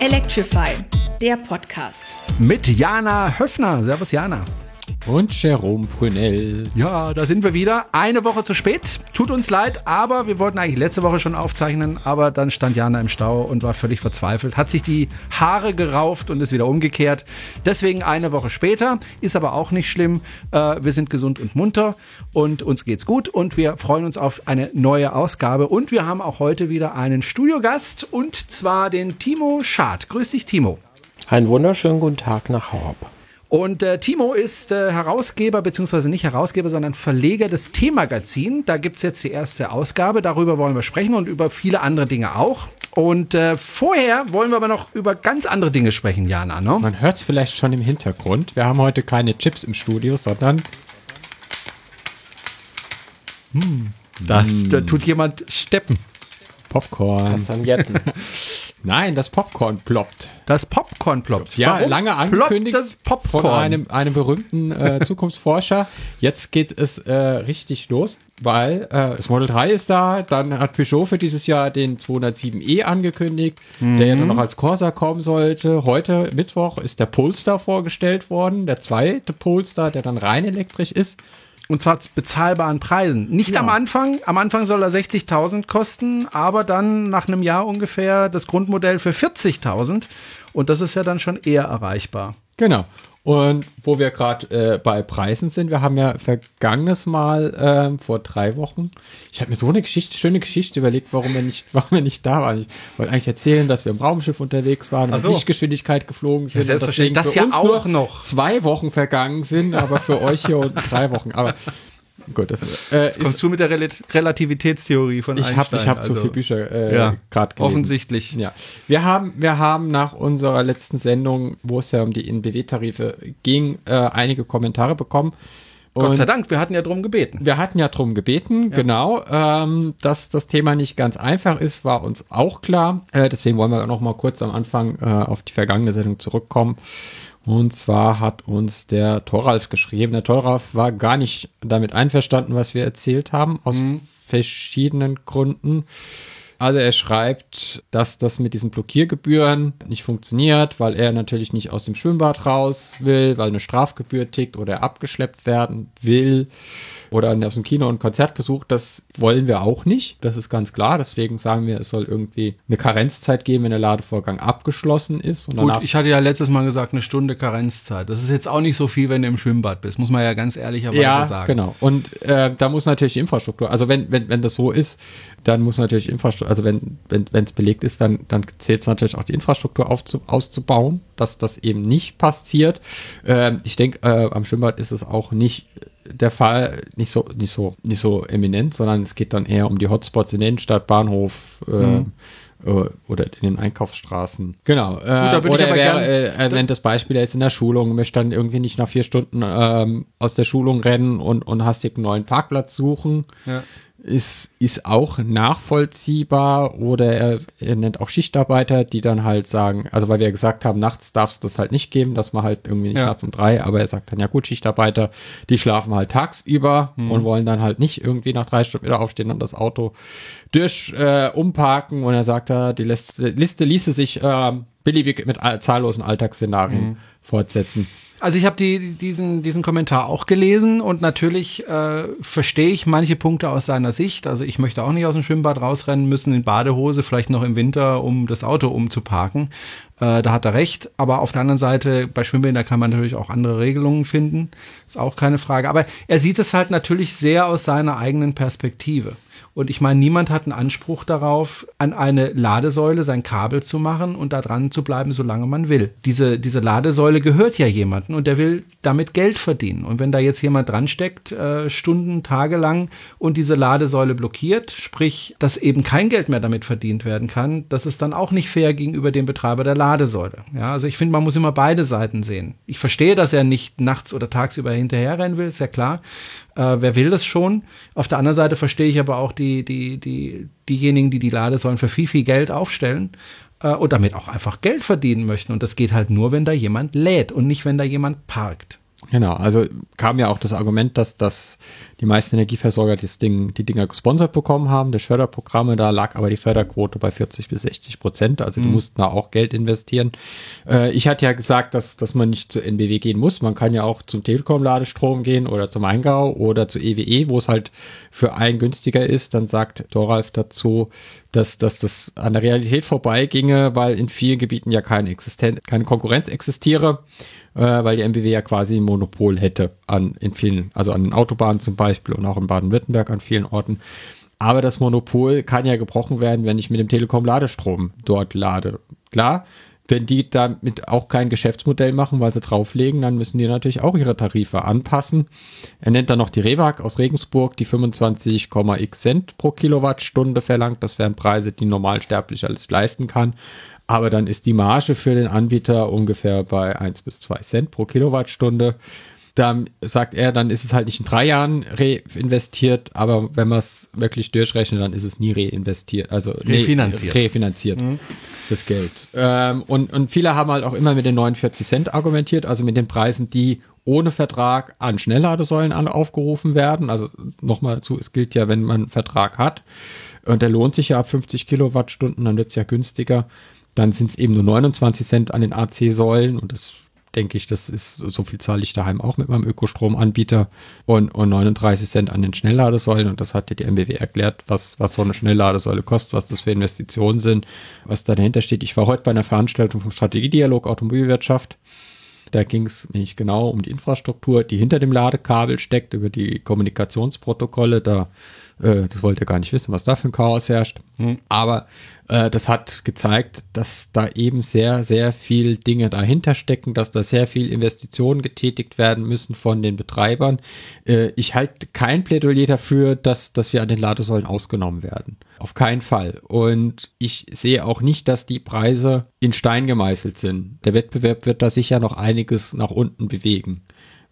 Electrify, der Podcast. Mit Jana Höfner. Servus, Jana. Und Jerome Brunel. Ja, da sind wir wieder. Eine Woche zu spät. Tut uns leid, aber wir wollten eigentlich letzte Woche schon aufzeichnen. Aber dann stand Jana im Stau und war völlig verzweifelt. Hat sich die Haare gerauft und ist wieder umgekehrt. Deswegen eine Woche später. Ist aber auch nicht schlimm. Äh, wir sind gesund und munter und uns geht's gut. Und wir freuen uns auf eine neue Ausgabe. Und wir haben auch heute wieder einen Studiogast und zwar den Timo Schad. Grüß dich, Timo. Einen wunderschönen guten Tag nach Horb. Und äh, Timo ist äh, Herausgeber, beziehungsweise nicht Herausgeber, sondern Verleger des T-Magazin. Da gibt's jetzt die erste Ausgabe. Darüber wollen wir sprechen und über viele andere Dinge auch. Und äh, vorher wollen wir aber noch über ganz andere Dinge sprechen, Jana. Ne? Man hört es vielleicht schon im Hintergrund. Wir haben heute keine Chips im Studio, sondern. Hm, da, da tut jemand steppen. Popcorn. Kastagnetten. Nein, das Popcorn ploppt. Das Popcorn ploppt. Ja, Warum lange angekündigt das Popcorn? von einem, einem berühmten äh, Zukunftsforscher. Jetzt geht es äh, richtig los, weil äh, das Model 3 ist da. Dann hat Peugeot für dieses Jahr den 207e angekündigt, mhm. der ja dann noch als Corsa kommen sollte. Heute, Mittwoch, ist der Polestar vorgestellt worden. Der zweite Polestar, der dann rein elektrisch ist. Und zwar zu bezahlbaren Preisen. Nicht ja. am Anfang. Am Anfang soll er 60.000 kosten, aber dann nach einem Jahr ungefähr das Grundmodell für 40.000. Und das ist ja dann schon eher erreichbar. Genau. Und wo wir gerade äh, bei Preisen sind, wir haben ja vergangenes Mal äh, vor drei Wochen, ich habe mir so eine Geschichte, schöne Geschichte überlegt, warum wir nicht, warum wir nicht da waren. Ich wollte eigentlich erzählen, dass wir im Raumschiff unterwegs waren, mit so. Lichtgeschwindigkeit geflogen sind. Ja, selbstverständlich. Das ja auch noch zwei Wochen vergangen sind, aber für euch hier unten drei Wochen. Aber Gut, das, äh, Jetzt kommst ist, du mit der Rel Relativitätstheorie von ich hab, Ich habe also, zu viele Bücher äh, ja, gerade gelesen. Offensichtlich. Ja. Wir haben, wir haben nach unserer letzten Sendung, wo es ja um die NBW-Tarife ging, äh, einige Kommentare bekommen. Gott sei Dank, wir hatten ja drum gebeten. Wir hatten ja drum gebeten, ja. genau. Ähm, dass das Thema nicht ganz einfach ist, war uns auch klar. Äh, deswegen wollen wir noch mal kurz am Anfang äh, auf die vergangene Sendung zurückkommen. Und zwar hat uns der Thoralf geschrieben. Der Thoralf war gar nicht damit einverstanden, was wir erzählt haben, aus mhm. verschiedenen Gründen. Also er schreibt, dass das mit diesen Blockiergebühren nicht funktioniert, weil er natürlich nicht aus dem Schwimmbad raus will, weil eine Strafgebühr tickt oder er abgeschleppt werden will oder aus dem Kino und Konzertbesuch, das wollen wir auch nicht. Das ist ganz klar. Deswegen sagen wir, es soll irgendwie eine Karenzzeit geben, wenn der Ladevorgang abgeschlossen ist. Gut, ich hatte ja letztes Mal gesagt, eine Stunde Karenzzeit. Das ist jetzt auch nicht so viel, wenn du im Schwimmbad bist, muss man ja ganz ehrlicherweise ja, sagen. Genau. Und äh, da muss natürlich die Infrastruktur, also wenn, wenn, wenn das so ist, dann muss natürlich Infrastruktur, also wenn wenn wenn, es belegt ist, dann, dann zählt es natürlich auch die Infrastruktur aufzu, auszubauen, dass das eben nicht passiert. Äh, ich denke, äh, am Schwimmbad ist es auch nicht der Fall nicht so, nicht so, nicht so eminent, sondern es geht dann eher um die Hotspots in der Innenstadt, Bahnhof, äh, mhm. äh, oder in den Einkaufsstraßen. Genau. Äh, Gut, oder er, wäre, äh, er nennt das Beispiel, er ist in der Schulung, möchte dann irgendwie nicht nach vier Stunden ähm, aus der Schulung rennen und, und hastig einen neuen Parkplatz suchen. Ja ist, ist auch nachvollziehbar oder er, er, nennt auch Schichtarbeiter, die dann halt sagen, also weil wir gesagt haben, nachts darfst du das halt nicht geben, dass man halt irgendwie nicht ja. nachts um drei, aber er sagt dann, ja gut, Schichtarbeiter, die schlafen halt tagsüber mhm. und wollen dann halt nicht irgendwie nach drei Stunden wieder aufstehen und das Auto durch äh, umparken und er sagt, ja, die Liste, Liste ließe sich äh, beliebig mit zahllosen Alltagsszenarien mhm. fortsetzen. Also ich habe die, diesen, diesen Kommentar auch gelesen und natürlich äh, verstehe ich manche Punkte aus seiner Sicht. Also ich möchte auch nicht aus dem Schwimmbad rausrennen müssen in Badehose, vielleicht noch im Winter, um das Auto umzuparken. Äh, da hat er recht. Aber auf der anderen Seite, bei Schwimmbädern kann man natürlich auch andere Regelungen finden. Ist auch keine Frage. Aber er sieht es halt natürlich sehr aus seiner eigenen Perspektive. Und ich meine, niemand hat einen Anspruch darauf, an eine Ladesäule sein Kabel zu machen und da dran zu bleiben, solange man will. Diese, diese Ladesäule gehört ja jemandem und der will damit Geld verdienen. Und wenn da jetzt jemand dran steckt, äh, Stunden, Tage lang und diese Ladesäule blockiert, sprich, dass eben kein Geld mehr damit verdient werden kann, das ist dann auch nicht fair gegenüber dem Betreiber der Ladesäule. Ja, also ich finde, man muss immer beide Seiten sehen. Ich verstehe, dass er nicht nachts oder tagsüber hinterherrennen will, ist ja klar. Äh, wer will das schon? Auf der anderen Seite verstehe ich aber auch die, die, die, diejenigen, die die Ladesäulen für viel, viel Geld aufstellen äh, und damit auch einfach Geld verdienen möchten. Und das geht halt nur, wenn da jemand lädt und nicht, wenn da jemand parkt. Genau, also kam ja auch das Argument, dass, dass die meisten Energieversorger das Ding, die Dinger gesponsert bekommen haben, durch Förderprogramme, da lag aber die Förderquote bei 40 bis 60 Prozent, also die mhm. mussten da auch Geld investieren. Äh, ich hatte ja gesagt, dass, dass man nicht zu NBW gehen muss, man kann ja auch zum Telekom-Ladestrom gehen oder zum Eingau oder zu EWE, e, wo es halt für einen günstiger ist, dann sagt Doralf dazu, dass, dass das an der Realität vorbeiginge, weil in vielen Gebieten ja keine, Existen keine Konkurrenz existiere äh, weil die MBW ja quasi ein Monopol hätte an in vielen, also an den Autobahnen zum Beispiel und auch in Baden-Württemberg an vielen Orten. Aber das Monopol kann ja gebrochen werden, wenn ich mit dem Telekom Ladestrom dort lade. Klar, wenn die damit auch kein Geschäftsmodell machen, weil sie drauflegen, dann müssen die natürlich auch ihre Tarife anpassen. Er nennt dann noch die Rewag aus Regensburg, die 25,x Cent pro Kilowattstunde verlangt. Das wären Preise, die normalsterblich alles leisten kann. Aber dann ist die Marge für den Anbieter ungefähr bei 1 bis 2 Cent pro Kilowattstunde. Dann sagt er, dann ist es halt nicht in drei Jahren reinvestiert, aber wenn man es wirklich durchrechnet, dann ist es nie reinvestiert, also refinanziert. refinanziert mhm. das Geld. Ähm, und, und viele haben halt auch immer mit den 49 Cent argumentiert, also mit den Preisen, die ohne Vertrag an Schnellladesäulen an, aufgerufen werden. Also nochmal dazu, es gilt ja, wenn man einen Vertrag hat und der lohnt sich ja ab 50 Kilowattstunden, dann wird es ja günstiger. Dann sind es eben nur 29 Cent an den AC-Säulen und das denke ich, das ist so viel zahle ich daheim auch mit meinem Ökostromanbieter und, und 39 Cent an den Schnellladesäulen und das hat dir die MBW erklärt, was, was so eine Schnellladesäule kostet, was das für Investitionen sind, was da dahinter steht. Ich war heute bei einer Veranstaltung vom Strategiedialog Automobilwirtschaft. Da ging es nicht genau um die Infrastruktur, die hinter dem Ladekabel steckt, über die Kommunikationsprotokolle. Da äh, das wollte er gar nicht wissen, was da für ein Chaos herrscht. Mhm. Aber äh, das hat gezeigt, dass da eben sehr, sehr viel Dinge dahinter stecken, dass da sehr viel Investitionen getätigt werden müssen von den Betreibern. Äh, ich halte kein Plädoyer dafür, dass, dass wir an den Ladesäulen ausgenommen werden. Auf keinen Fall. Und ich sehe auch nicht, dass die Preise in Stein gemeißelt sind. Der Wettbewerb wird da sicher noch einiges nach unten bewegen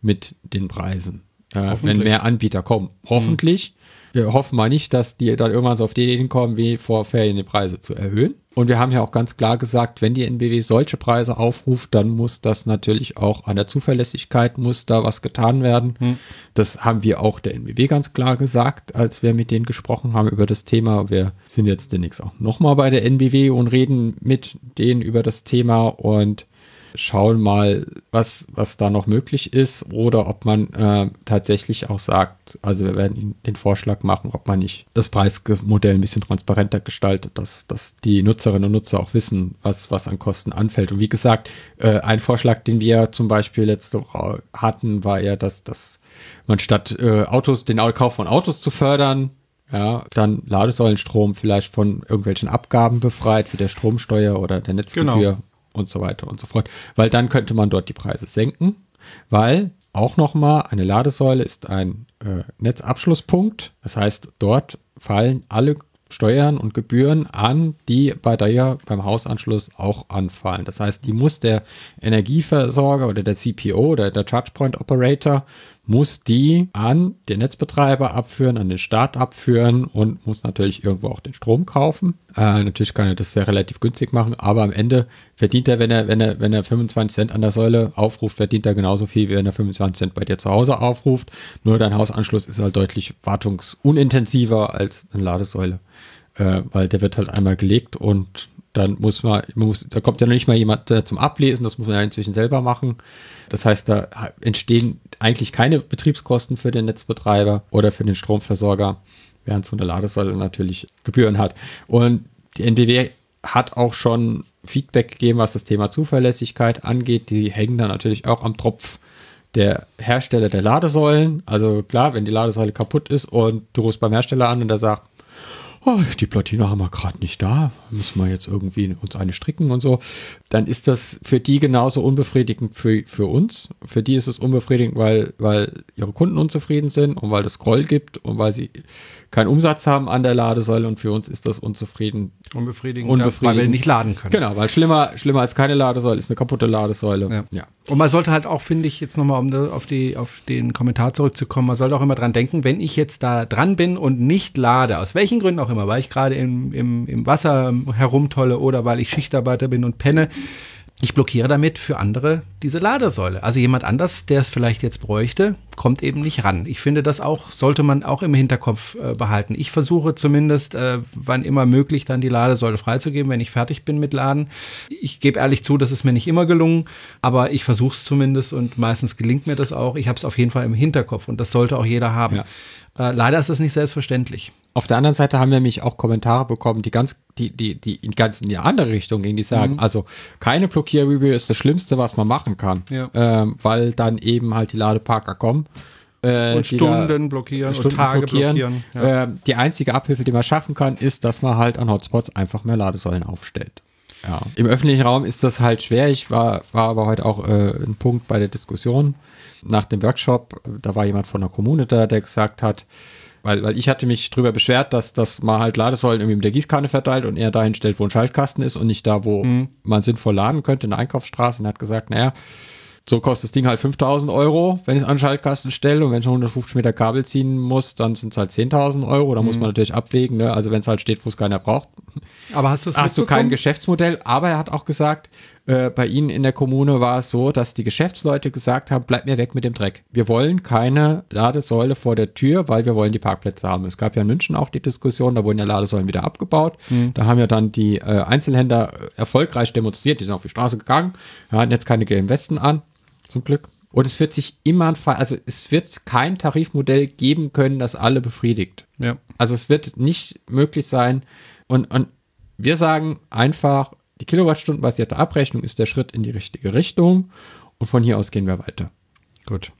mit den Preisen. Äh, wenn mehr Anbieter kommen. Hoffentlich. Wir hoffen mal nicht, dass die dann irgendwann so auf die Idee kommen, wie vor Ferien die Preise zu erhöhen. Und wir haben ja auch ganz klar gesagt, wenn die NBW solche Preise aufruft, dann muss das natürlich auch an der Zuverlässigkeit, muss da was getan werden. Hm. Das haben wir auch der NBW ganz klar gesagt, als wir mit denen gesprochen haben über das Thema. Wir sind jetzt demnächst auch nochmal bei der NBW und reden mit denen über das Thema und schauen mal, was, was da noch möglich ist oder ob man äh, tatsächlich auch sagt, also wir werden Ihnen den Vorschlag machen, ob man nicht das Preismodell ein bisschen transparenter gestaltet, dass, dass die Nutzerinnen und Nutzer auch wissen, was, was an Kosten anfällt. Und wie gesagt, äh, ein Vorschlag, den wir zum Beispiel letzte Woche hatten, war ja, dass, dass man statt äh, Autos, den Kauf von Autos zu fördern, ja, dann Ladesäulenstrom vielleicht von irgendwelchen Abgaben befreit, wie der Stromsteuer oder der Netzgebühr. Genau und so weiter und so fort. Weil dann könnte man dort die Preise senken, weil auch nochmal eine Ladesäule ist ein äh, Netzabschlusspunkt. Das heißt, dort fallen alle Steuern und Gebühren an, die bei der beim Hausanschluss auch anfallen. Das heißt, die muss der Energieversorger oder der CPO oder der Chargepoint Operator muss die an den Netzbetreiber abführen, an den Staat abführen und muss natürlich irgendwo auch den Strom kaufen. Äh, natürlich kann er das sehr relativ günstig machen, aber am Ende verdient er, wenn er, wenn er, wenn er 25 Cent an der Säule aufruft, verdient er genauso viel, wie wenn er 25 Cent bei dir zu Hause aufruft. Nur dein Hausanschluss ist halt deutlich wartungsunintensiver als eine Ladesäule, äh, weil der wird halt einmal gelegt und dann muss man, man muss, da kommt ja noch nicht mal jemand äh, zum Ablesen, das muss man ja inzwischen selber machen. Das heißt, da entstehen eigentlich keine Betriebskosten für den Netzbetreiber oder für den Stromversorger, während so eine Ladesäule natürlich Gebühren hat. Und die NBW hat auch schon Feedback gegeben, was das Thema Zuverlässigkeit angeht. Die hängen dann natürlich auch am Tropf der Hersteller der Ladesäulen. Also klar, wenn die Ladesäule kaputt ist und du rufst beim Hersteller an und der sagt, oh, die Platine haben wir gerade nicht da, müssen wir jetzt irgendwie uns eine stricken und so, dann ist das für die genauso unbefriedigend für, für uns. Für die ist es unbefriedigend, weil, weil ihre Kunden unzufrieden sind und weil es Groll gibt und weil sie keinen Umsatz haben an der Ladesäule und für uns ist das unzufrieden. Unbefriedigend, unbefriedigend. weil wir nicht laden können. Genau, weil schlimmer, schlimmer als keine Ladesäule ist eine kaputte Ladesäule. Ja. ja. Und man sollte halt auch, finde ich, jetzt nochmal, um auf, die, auf den Kommentar zurückzukommen, man sollte auch immer dran denken, wenn ich jetzt da dran bin und nicht lade, aus welchen Gründen auch immer, weil ich gerade im, im, im Wasser herumtolle oder weil ich Schichtarbeiter bin und penne, ich blockiere damit für andere diese Ladesäule. Also jemand anders, der es vielleicht jetzt bräuchte, kommt eben nicht ran. Ich finde, das auch sollte man auch im Hinterkopf äh, behalten. Ich versuche zumindest, äh, wann immer möglich, dann die Ladesäule freizugeben, wenn ich fertig bin mit Laden. Ich gebe ehrlich zu, das ist mir nicht immer gelungen, aber ich versuche es zumindest und meistens gelingt mir das auch. Ich habe es auf jeden Fall im Hinterkopf und das sollte auch jeder haben. Ja. Äh, leider ist das nicht selbstverständlich. Auf der anderen Seite haben wir nämlich auch Kommentare bekommen, die ganz, die, die, die in ganz in die andere Richtung gehen, die sagen, mhm. also keine Blockierreview ist das Schlimmste, was man machen kann. Ja. Ähm, weil dann eben halt die Ladeparker kommen. Äh, und Stunden blockieren Stunden und Tage blockieren. blockieren ja. äh, die einzige Abhilfe, die man schaffen kann, ist, dass man halt an Hotspots einfach mehr Ladesäulen aufstellt. Ja. Im öffentlichen Raum ist das halt schwer. Ich war, war aber heute auch äh, ein Punkt bei der Diskussion nach dem Workshop. Da war jemand von der Kommune da, der gesagt hat, weil, weil ich hatte mich drüber beschwert, dass, dass man halt Ladesäulen irgendwie mit der Gießkanne verteilt und er dahin stellt, wo ein Schaltkasten ist und nicht da, wo mhm. man sinnvoll laden könnte, in der Einkaufsstraße. Und er hat gesagt, naja, so kostet das Ding halt 5000 Euro, wenn ich es an den Schaltkasten stelle. Und wenn ich 150 Meter Kabel ziehen muss, dann sind es halt 10.000 Euro. Da mhm. muss man natürlich abwägen. Ne? Also wenn es halt steht, wo es keiner braucht. Aber hast, hast du kein Geschäftsmodell? Aber er hat auch gesagt, äh, bei Ihnen in der Kommune war es so, dass die Geschäftsleute gesagt haben, bleib mir weg mit dem Dreck. Wir wollen keine Ladesäule vor der Tür, weil wir wollen die Parkplätze haben. Es gab ja in München auch die Diskussion, da wurden ja Ladesäulen wieder abgebaut. Mhm. Da haben ja dann die äh, Einzelhändler erfolgreich demonstriert, die sind auf die Straße gegangen, hatten jetzt keine gelben Westen an zum Glück. Und es wird sich immer, also es wird kein Tarifmodell geben können, das alle befriedigt. Ja. Also es wird nicht möglich sein. Und, und wir sagen einfach, die Kilowattstundenbasierte Abrechnung ist der Schritt in die richtige Richtung. Und von hier aus gehen wir weiter. Gut.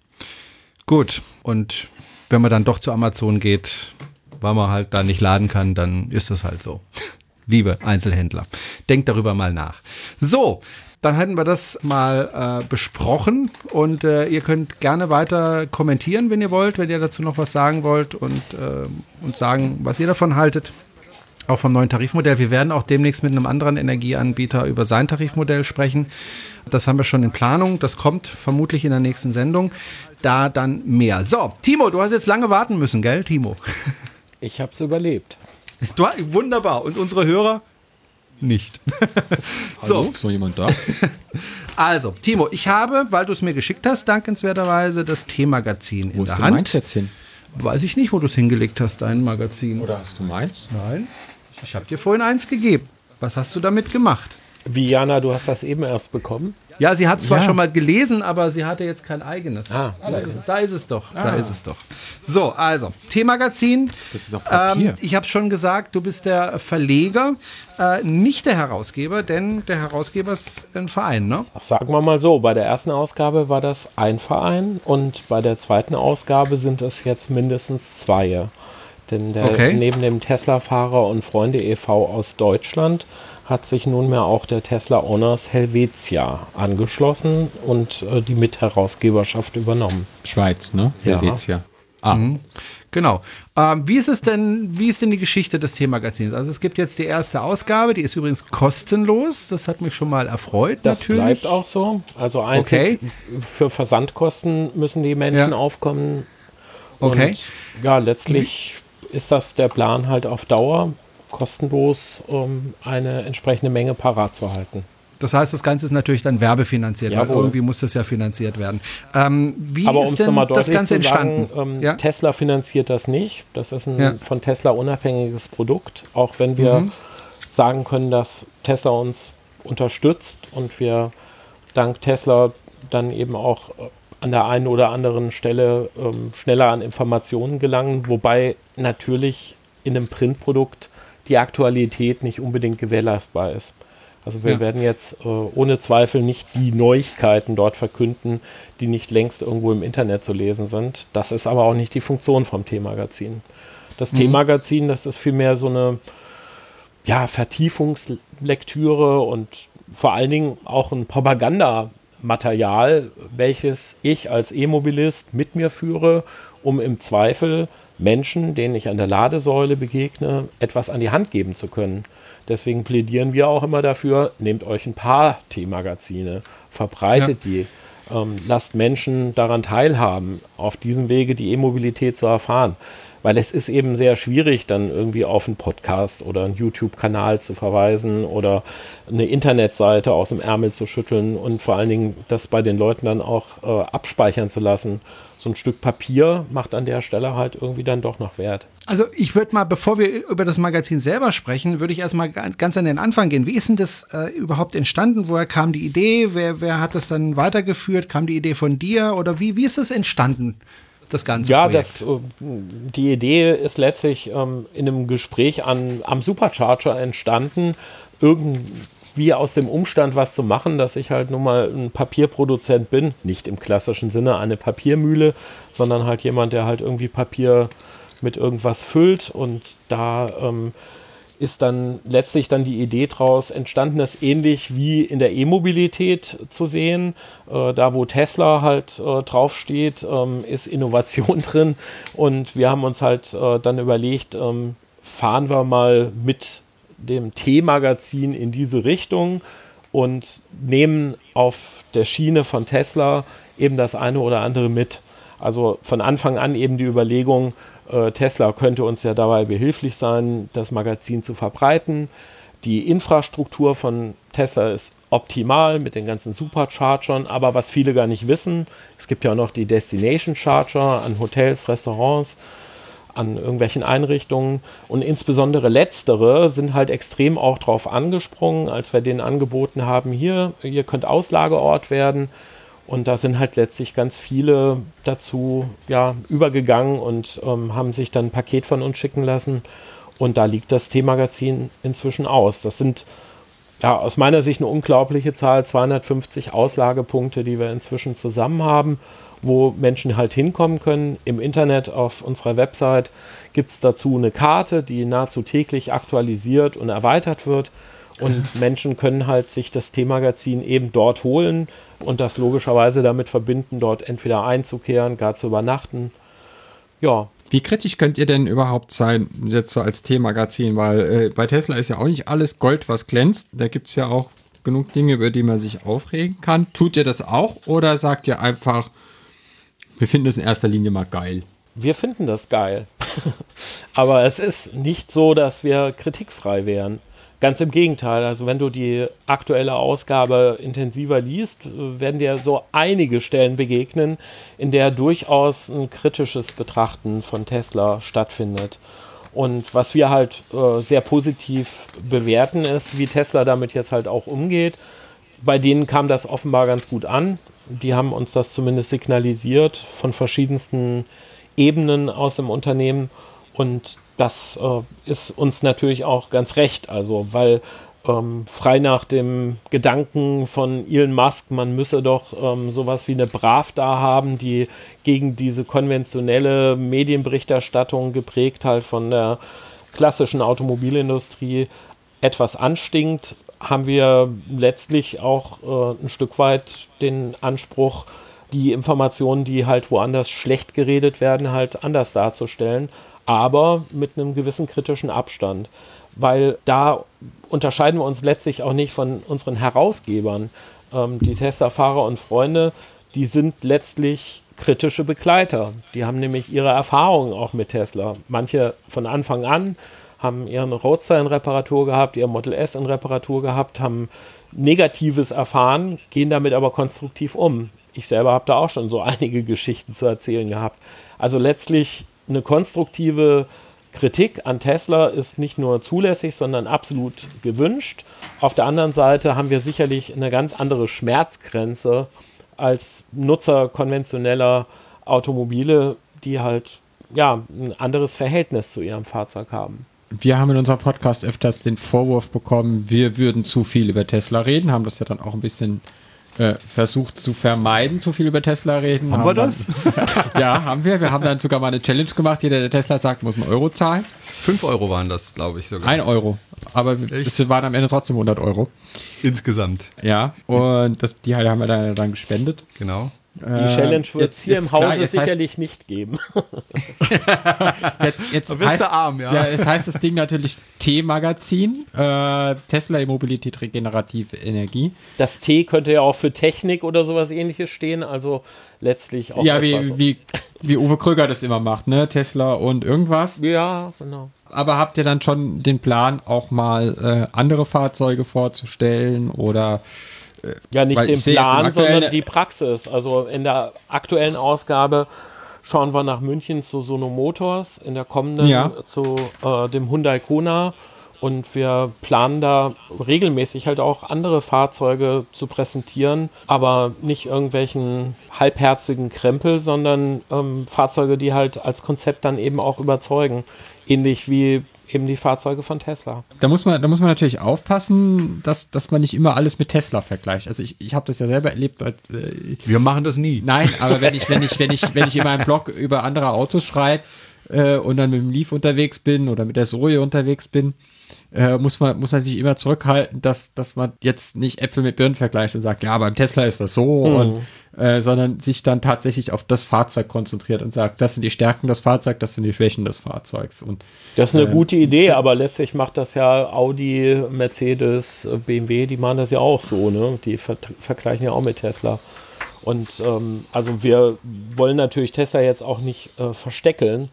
Gut. Und wenn man dann doch zu Amazon geht, weil man halt da nicht laden kann, dann ist das halt so. Liebe Einzelhändler, denkt darüber mal nach. So, dann hätten wir das mal äh, besprochen und äh, ihr könnt gerne weiter kommentieren, wenn ihr wollt, wenn ihr dazu noch was sagen wollt und, äh, und sagen, was ihr davon haltet. Auch vom neuen Tarifmodell. Wir werden auch demnächst mit einem anderen Energieanbieter über sein Tarifmodell sprechen. Das haben wir schon in Planung. Das kommt vermutlich in der nächsten Sendung. Da dann mehr. So, Timo, du hast jetzt lange warten müssen, gell, Timo? Ich habe es überlebt. Du, wunderbar. Und unsere Hörer? nicht. so. Hallo, ist noch jemand da? also, Timo, ich habe, weil du es mir geschickt hast, dankenswerterweise das T-Magazin in der Hand. Wo ist meins jetzt hin? Weiß ich nicht, wo du es hingelegt hast, dein Magazin. Oder hast du meins? Nein. Ich habe dir vorhin eins gegeben. Was hast du damit gemacht? Wie, Jana, du hast das eben erst bekommen? Ja, sie hat zwar ja. schon mal gelesen, aber sie hatte jetzt kein eigenes. Ah, da, ist, da ist es doch. Ah. Da ist es doch. So, also, T-Magazin. Das ist auf Papier. Ähm, ich habe schon gesagt, du bist der Verleger, äh, nicht der Herausgeber, denn der Herausgeber ist ein Verein, ne? sagen wir mal so, bei der ersten Ausgabe war das ein Verein und bei der zweiten Ausgabe sind es jetzt mindestens zwei. Denn der, okay. neben dem Tesla-Fahrer und Freunde e.V. aus Deutschland hat sich nunmehr auch der Tesla Owners Helvetia angeschlossen und äh, die Mitherausgeberschaft übernommen. Schweiz, ne? Ja. Helvetia. Ah. Mhm. Genau. Ähm, wie ist es denn, wie ist denn die Geschichte des T-Magazins? Also es gibt jetzt die erste Ausgabe, die ist übrigens kostenlos. Das hat mich schon mal erfreut. Das natürlich. bleibt auch so. Also einzig okay. für Versandkosten müssen die Menschen ja. aufkommen. Okay. Und ja, letztlich wie? Ist das der Plan halt auf Dauer kostenlos, um eine entsprechende Menge parat zu halten. Das heißt, das Ganze ist natürlich dann werbefinanziert, Jawohl. weil irgendwie muss das ja finanziert werden. Ähm, wie Aber ist denn das Ganze entstanden? Sagen, ähm, ja? Tesla finanziert das nicht. Das ist ein ja. von Tesla unabhängiges Produkt. Auch wenn wir mhm. sagen können, dass Tesla uns unterstützt und wir dank Tesla dann eben auch äh, an der einen oder anderen Stelle ähm, schneller an Informationen gelangen, wobei natürlich in einem Printprodukt die Aktualität nicht unbedingt gewährleistbar ist. Also wir ja. werden jetzt äh, ohne Zweifel nicht die Neuigkeiten dort verkünden, die nicht längst irgendwo im Internet zu lesen sind. Das ist aber auch nicht die Funktion vom T-Magazin. Das mhm. T-Magazin, das ist vielmehr so eine ja, Vertiefungslektüre und vor allen Dingen auch ein Propagandamaterial, welches ich als E-Mobilist mit mir führe, um im Zweifel Menschen, denen ich an der Ladesäule begegne, etwas an die Hand geben zu können. Deswegen plädieren wir auch immer dafür, nehmt euch ein paar T-Magazine, verbreitet ja. die, ähm, lasst Menschen daran teilhaben, auf diesem Wege die E-Mobilität zu erfahren. Weil es ist eben sehr schwierig, dann irgendwie auf einen Podcast oder einen YouTube-Kanal zu verweisen oder eine Internetseite aus dem Ärmel zu schütteln und vor allen Dingen das bei den Leuten dann auch äh, abspeichern zu lassen so ein Stück Papier macht an der Stelle halt irgendwie dann doch noch Wert. Also ich würde mal, bevor wir über das Magazin selber sprechen, würde ich erstmal ganz an den Anfang gehen. Wie ist denn das äh, überhaupt entstanden? Woher kam die Idee? Wer, wer hat das dann weitergeführt? Kam die Idee von dir? Oder wie, wie ist das entstanden? Das ganze ja, das, äh, die Idee ist letztlich ähm, in einem Gespräch an, am Supercharger entstanden. Irgend, wie aus dem Umstand was zu machen, dass ich halt nun mal ein Papierproduzent bin, nicht im klassischen Sinne eine Papiermühle, sondern halt jemand, der halt irgendwie Papier mit irgendwas füllt und da ähm, ist dann letztlich dann die Idee draus entstanden, das ähnlich wie in der E-Mobilität zu sehen. Äh, da, wo Tesla halt äh, draufsteht, ähm, ist Innovation drin. Und wir haben uns halt äh, dann überlegt, ähm, fahren wir mal mit dem T-Magazin in diese Richtung und nehmen auf der Schiene von Tesla eben das eine oder andere mit. Also von Anfang an eben die Überlegung, äh, Tesla könnte uns ja dabei behilflich sein, das Magazin zu verbreiten. Die Infrastruktur von Tesla ist optimal mit den ganzen Superchargern, aber was viele gar nicht wissen, es gibt ja auch noch die Destination Charger an Hotels, Restaurants an irgendwelchen Einrichtungen. Und insbesondere letztere sind halt extrem auch drauf angesprungen, als wir denen angeboten haben, hier, ihr könnt Auslageort werden. Und da sind halt letztlich ganz viele dazu ja, übergegangen und ähm, haben sich dann ein Paket von uns schicken lassen. Und da liegt das T-Magazin inzwischen aus. Das sind ja aus meiner Sicht eine unglaubliche Zahl, 250 Auslagepunkte, die wir inzwischen zusammen haben wo Menschen halt hinkommen können. Im Internet auf unserer Website gibt es dazu eine Karte, die nahezu täglich aktualisiert und erweitert wird. Und Menschen können halt sich das T-Magazin eben dort holen und das logischerweise damit verbinden, dort entweder einzukehren, gar zu übernachten. Ja. Wie kritisch könnt ihr denn überhaupt sein, jetzt so als T-Magazin? Weil äh, bei Tesla ist ja auch nicht alles Gold, was glänzt. Da gibt es ja auch genug Dinge, über die man sich aufregen kann. Tut ihr das auch oder sagt ihr einfach, wir finden es in erster Linie mal geil. Wir finden das geil. Aber es ist nicht so, dass wir kritikfrei wären. Ganz im Gegenteil. Also, wenn du die aktuelle Ausgabe intensiver liest, werden dir so einige Stellen begegnen, in der durchaus ein kritisches Betrachten von Tesla stattfindet. Und was wir halt äh, sehr positiv bewerten, ist, wie Tesla damit jetzt halt auch umgeht. Bei denen kam das offenbar ganz gut an die haben uns das zumindest signalisiert von verschiedensten Ebenen aus dem Unternehmen. Und das äh, ist uns natürlich auch ganz recht. Also, weil ähm, frei nach dem Gedanken von Elon Musk, man müsse doch ähm, sowas wie eine Bravda haben, die gegen diese konventionelle Medienberichterstattung geprägt halt von der klassischen Automobilindustrie etwas anstinkt, haben wir letztlich auch äh, ein Stück weit den Anspruch, die Informationen, die halt woanders schlecht geredet werden, halt anders darzustellen, aber mit einem gewissen kritischen Abstand. Weil da unterscheiden wir uns letztlich auch nicht von unseren Herausgebern. Ähm, die Testerfahrer und Freunde, die sind letztlich kritische Begleiter. Die haben nämlich ihre Erfahrungen auch mit Tesla. Manche von Anfang an, haben ihren Roadster in Reparatur gehabt, ihr Model S in Reparatur gehabt, haben Negatives erfahren, gehen damit aber konstruktiv um. Ich selber habe da auch schon so einige Geschichten zu erzählen gehabt. Also letztlich eine konstruktive Kritik an Tesla ist nicht nur zulässig, sondern absolut gewünscht. Auf der anderen Seite haben wir sicherlich eine ganz andere Schmerzgrenze als Nutzer konventioneller Automobile, die halt ja ein anderes Verhältnis zu ihrem Fahrzeug haben wir haben in unserem Podcast öfters den Vorwurf bekommen, wir würden zu viel über Tesla reden, haben das ja dann auch ein bisschen äh, versucht zu vermeiden, zu viel über Tesla reden. Haben, haben wir das? Dann, ja, haben wir. Wir haben dann sogar mal eine Challenge gemacht. Jeder, der Tesla sagt, muss einen Euro zahlen. Fünf Euro waren das, glaube ich sogar. Ein Euro. Aber es waren am Ende trotzdem 100 Euro. Insgesamt. Ja, und das, die haben wir dann, dann gespendet. Genau. Die Challenge wird es hier im Hause klar, sicherlich heißt, nicht geben. jetzt jetzt heißt, arm, ja. ja. Es heißt das Ding natürlich T-Magazin, äh, Tesla E-Mobilität regenerative Energie. Das T könnte ja auch für Technik oder sowas ähnliches stehen, also letztlich auch. Ja, wie, wie, wie Uwe Kröger das immer macht, ne? Tesla und irgendwas. Ja, genau. Aber habt ihr dann schon den Plan, auch mal äh, andere Fahrzeuge vorzustellen oder ja, nicht den Plan, sondern die Praxis. Also in der aktuellen Ausgabe schauen wir nach München zu Sono Motors, in der kommenden ja. zu äh, dem Hyundai Kona. Und wir planen da regelmäßig halt auch andere Fahrzeuge zu präsentieren, aber nicht irgendwelchen halbherzigen Krempel, sondern ähm, Fahrzeuge, die halt als Konzept dann eben auch überzeugen. Ähnlich wie eben die Fahrzeuge von Tesla. Da muss man, da muss man natürlich aufpassen, dass, dass man nicht immer alles mit Tesla vergleicht. Also ich, ich habe das ja selber erlebt. Weil, äh, Wir machen das nie. Nein, aber wenn ich, wenn ich, wenn ich, wenn ich in meinem Blog über andere Autos schreibe äh, und dann mit dem Leaf unterwegs bin oder mit der Zoe unterwegs bin, äh, muss man muss man sich immer zurückhalten, dass dass man jetzt nicht Äpfel mit Birnen vergleicht und sagt, ja, beim Tesla ist das so, mhm. und, äh, sondern sich dann tatsächlich auf das Fahrzeug konzentriert und sagt, das sind die Stärken des Fahrzeugs, das sind die Schwächen des Fahrzeugs. Und das ist eine äh, gute Idee, aber letztlich macht das ja Audi, Mercedes, BMW, die machen das ja auch so, ne? Die ver vergleichen ja auch mit Tesla. Und ähm, also wir wollen natürlich Tesla jetzt auch nicht äh, versteckeln.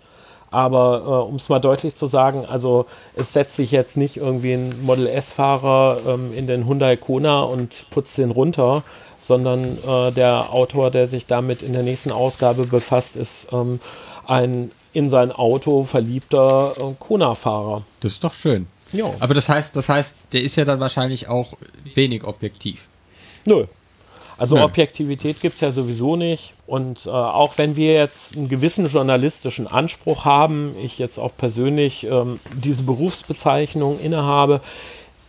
Aber äh, um es mal deutlich zu sagen, also es setzt sich jetzt nicht irgendwie ein Model S-Fahrer ähm, in den Hyundai Kona und putzt den runter, sondern äh, der Autor, der sich damit in der nächsten Ausgabe befasst, ist ähm, ein in sein Auto verliebter äh, Kona-Fahrer. Das ist doch schön. Ja. Aber das heißt, das heißt, der ist ja dann wahrscheinlich auch wenig objektiv. Nö, also ja. Objektivität gibt es ja sowieso nicht. Und äh, auch wenn wir jetzt einen gewissen journalistischen Anspruch haben, ich jetzt auch persönlich ähm, diese Berufsbezeichnung innehabe,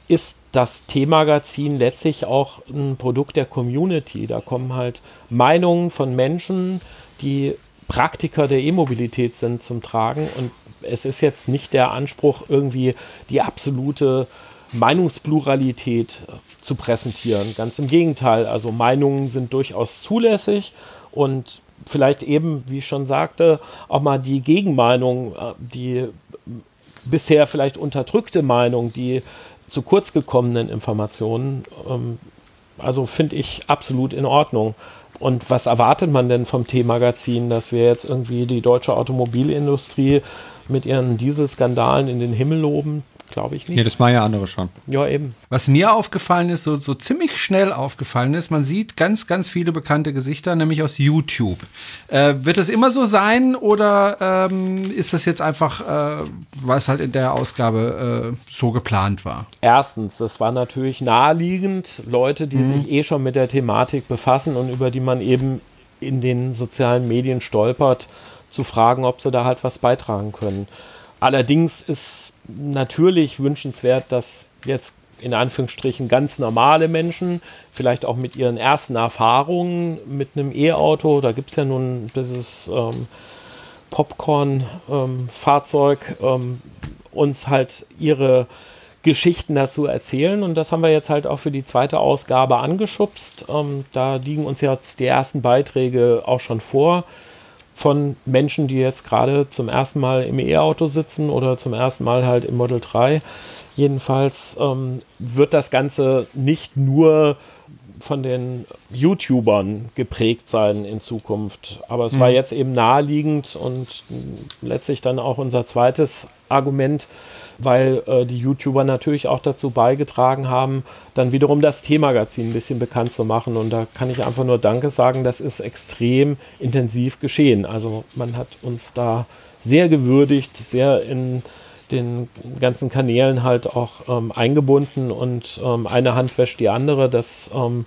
ist das T-Magazin letztlich auch ein Produkt der Community. Da kommen halt Meinungen von Menschen, die Praktiker der E-Mobilität sind, zum Tragen. Und es ist jetzt nicht der Anspruch, irgendwie die absolute Meinungspluralität äh, zu präsentieren. Ganz im Gegenteil, also Meinungen sind durchaus zulässig und vielleicht eben, wie ich schon sagte, auch mal die Gegenmeinung, äh, die bisher vielleicht unterdrückte Meinung, die zu kurz gekommenen Informationen, ähm, also finde ich absolut in Ordnung. Und was erwartet man denn vom T-Magazin, dass wir jetzt irgendwie die deutsche Automobilindustrie mit ihren Dieselskandalen in den Himmel loben? Glaube ich nicht. Ja, das war ja andere schon. Ja, eben. Was mir aufgefallen ist, so, so ziemlich schnell aufgefallen ist, man sieht ganz, ganz viele bekannte Gesichter, nämlich aus YouTube. Äh, wird es immer so sein oder ähm, ist das jetzt einfach, äh, weil es halt in der Ausgabe äh, so geplant war? Erstens, das war natürlich naheliegend, Leute, die mhm. sich eh schon mit der Thematik befassen und über die man eben in den sozialen Medien stolpert, zu fragen, ob sie da halt was beitragen können. Allerdings ist natürlich wünschenswert, dass jetzt in Anführungsstrichen ganz normale Menschen, vielleicht auch mit ihren ersten Erfahrungen mit einem E-Auto, da gibt es ja nun dieses ähm, Popcorn-Fahrzeug, ähm, ähm, uns halt ihre Geschichten dazu erzählen. Und das haben wir jetzt halt auch für die zweite Ausgabe angeschubst. Ähm, da liegen uns jetzt die ersten Beiträge auch schon vor von Menschen, die jetzt gerade zum ersten Mal im E-Auto sitzen oder zum ersten Mal halt im Model 3. Jedenfalls ähm, wird das Ganze nicht nur von den YouTubern geprägt sein in Zukunft. Aber es mhm. war jetzt eben naheliegend und letztlich dann auch unser zweites Argument, weil äh, die YouTuber natürlich auch dazu beigetragen haben, dann wiederum das T-Magazin ein bisschen bekannt zu machen. Und da kann ich einfach nur Danke sagen, das ist extrem intensiv geschehen. Also man hat uns da sehr gewürdigt, sehr in den ganzen Kanälen halt auch ähm, eingebunden und ähm, eine Hand wäscht die andere. Das ähm,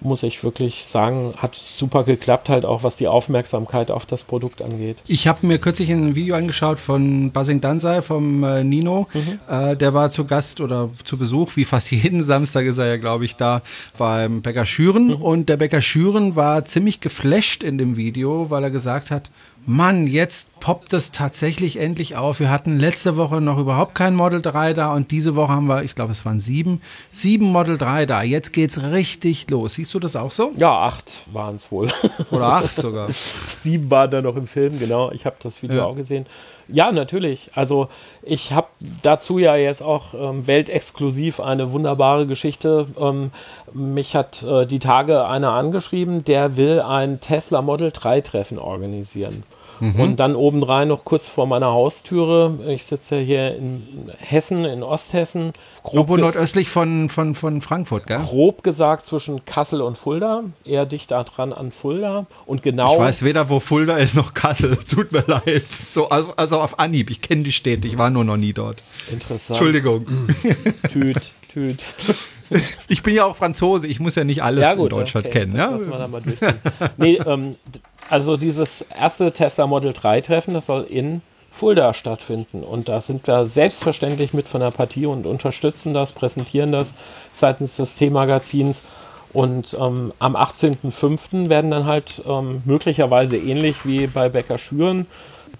muss ich wirklich sagen, hat super geklappt, halt auch was die Aufmerksamkeit auf das Produkt angeht. Ich habe mir kürzlich ein Video angeschaut von Buzzing Danzai, vom äh, Nino. Mhm. Äh, der war zu Gast oder zu Besuch, wie fast jeden Samstag ist er ja, glaube ich, da beim Bäcker Schüren. Mhm. Und der Bäcker Schüren war ziemlich geflasht in dem Video, weil er gesagt hat, Mann, jetzt poppt es tatsächlich endlich auf. Wir hatten letzte Woche noch überhaupt kein Model 3 da und diese Woche haben wir, ich glaube, es waren sieben, sieben Model 3 da. Jetzt geht's richtig los. Siehst du das auch so? Ja, acht waren es wohl. Oder acht sogar. sieben waren da noch im Film, genau. Ich habe das Video ja. auch gesehen. Ja, natürlich. Also ich habe dazu ja jetzt auch ähm, weltexklusiv eine wunderbare Geschichte. Ähm, mich hat äh, die Tage einer angeschrieben, der will ein Tesla Model 3 Treffen organisieren. Mhm. Und dann obendrein noch kurz vor meiner Haustüre. Ich sitze hier in Hessen, in Osthessen. Grob nordöstlich von, von, von Frankfurt, gell? Grob gesagt zwischen Kassel und Fulda. Eher dichter dran an Fulda. Und genau. Ich weiß weder, wo Fulda ist, noch Kassel. Tut mir leid. So, also, also auf Anhieb. Ich kenne die Städte. Ich war nur noch nie dort. Interessant. Entschuldigung. Tüt, tüt. Ich bin ja auch Franzose, ich muss ja nicht alles ja, gut, in Deutschland okay, kennen. Ja? Lassen wir da mal nee, ähm, also dieses erste Tesla Model 3 Treffen, das soll in Fulda stattfinden. Und da sind wir selbstverständlich mit von der Partie und unterstützen das, präsentieren das seitens des T-Magazins. Und ähm, am 18.05. werden dann halt ähm, möglicherweise ähnlich wie bei Becker Schüren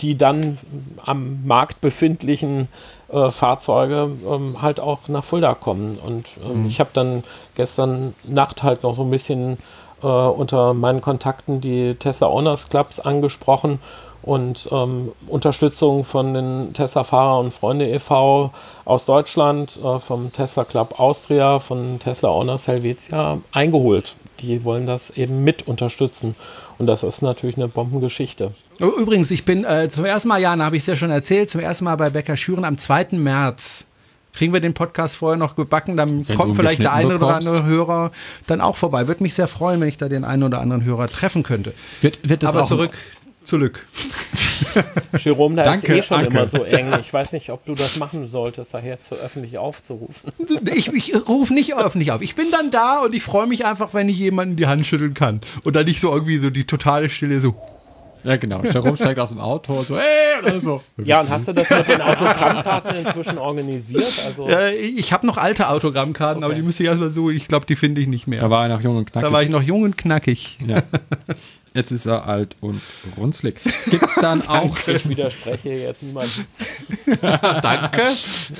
die dann am Markt befindlichen äh, Fahrzeuge ähm, halt auch nach Fulda kommen. Und ähm, mhm. ich habe dann gestern Nacht halt noch so ein bisschen äh, unter meinen Kontakten die Tesla Owners Clubs angesprochen und ähm, Unterstützung von den Tesla Fahrer und Freunde e.V. aus Deutschland, äh, vom Tesla Club Austria, von Tesla Owners Helvetia eingeholt. Die wollen das eben mit unterstützen. Und das ist natürlich eine Bombengeschichte. Übrigens, ich bin äh, zum ersten Mal, Jana, habe ich es ja schon erzählt, zum ersten Mal bei Becker Schüren am 2. März kriegen wir den Podcast vorher noch gebacken, dann wenn kommt vielleicht der eine oder andere Hörer dann auch vorbei. Würde mich sehr freuen, wenn ich da den einen oder anderen Hörer treffen könnte. Wird, wird das Aber auch zurück, zurück. Jerome, da Danke, ist eh schon Anke. immer so eng. Ich weiß nicht, ob du das machen solltest, daher zu öffentlich aufzurufen. Ich, ich rufe nicht öffentlich auf. Ich bin dann da und ich freue mich einfach, wenn ich jemanden die Hand schütteln kann. Und dann nicht so irgendwie so die totale Stille so. Ja, genau. Jerome steigt aus dem Auto und so, ey, oder so. Ja, und hast du das mit den Autogrammkarten inzwischen organisiert? Also Ja, ich habe noch alte Autogrammkarten, aber Okay. die müsste ich erstmal so, ich glaube, die finde ich nicht mehr. Da war er noch jung und knackig. da war ich noch jung und knackig. ja. Jetzt ist er alt und runzlig. Gibt es dann auch. ich widerspreche jetzt niemandem. Danke.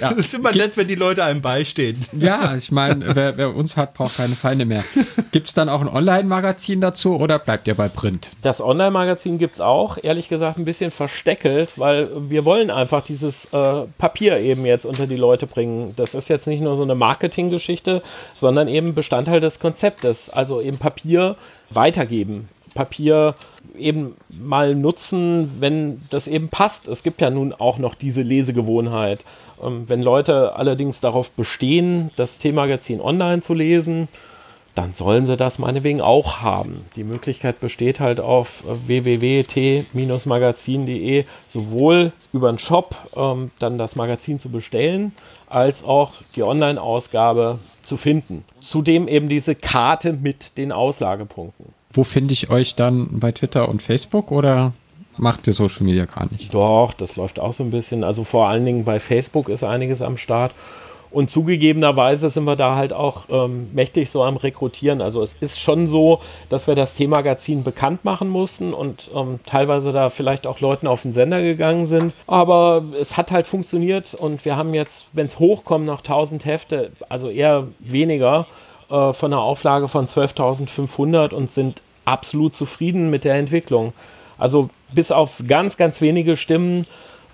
Ja. Das ist immer nett, wenn die Leute einem beistehen. Ja, ich meine, wer, wer uns hat, braucht keine Feinde mehr. Gibt es dann auch ein Online-Magazin dazu oder bleibt ihr bei Print? Das Online-Magazin gibt es auch, ehrlich gesagt, ein bisschen versteckelt, weil wir wollen einfach dieses äh, Papier eben jetzt unter die Leute bringen. Das ist jetzt nicht nur so eine Marketinggeschichte, sondern eben Bestandteil des Konzeptes. Also eben Papier weitergeben. Papier eben mal nutzen, wenn das eben passt. Es gibt ja nun auch noch diese Lesegewohnheit. Ähm, wenn Leute allerdings darauf bestehen, das T-Magazin online zu lesen, dann sollen sie das meinetwegen auch haben. Die Möglichkeit besteht halt auf www.t-magazin.de sowohl über den Shop ähm, dann das Magazin zu bestellen, als auch die Online-Ausgabe zu finden. Zudem eben diese Karte mit den Auslagepunkten. Wo finde ich euch dann bei Twitter und Facebook oder macht ihr Social Media gar nicht? Doch, das läuft auch so ein bisschen. Also vor allen Dingen bei Facebook ist einiges am Start. Und zugegebenerweise sind wir da halt auch ähm, mächtig so am Rekrutieren. Also es ist schon so, dass wir das T-Magazin bekannt machen mussten und ähm, teilweise da vielleicht auch Leuten auf den Sender gegangen sind. Aber es hat halt funktioniert und wir haben jetzt, wenn es hochkommt, noch 1000 Hefte, also eher weniger, äh, von einer Auflage von 12.500 und sind absolut zufrieden mit der Entwicklung. Also bis auf ganz, ganz wenige Stimmen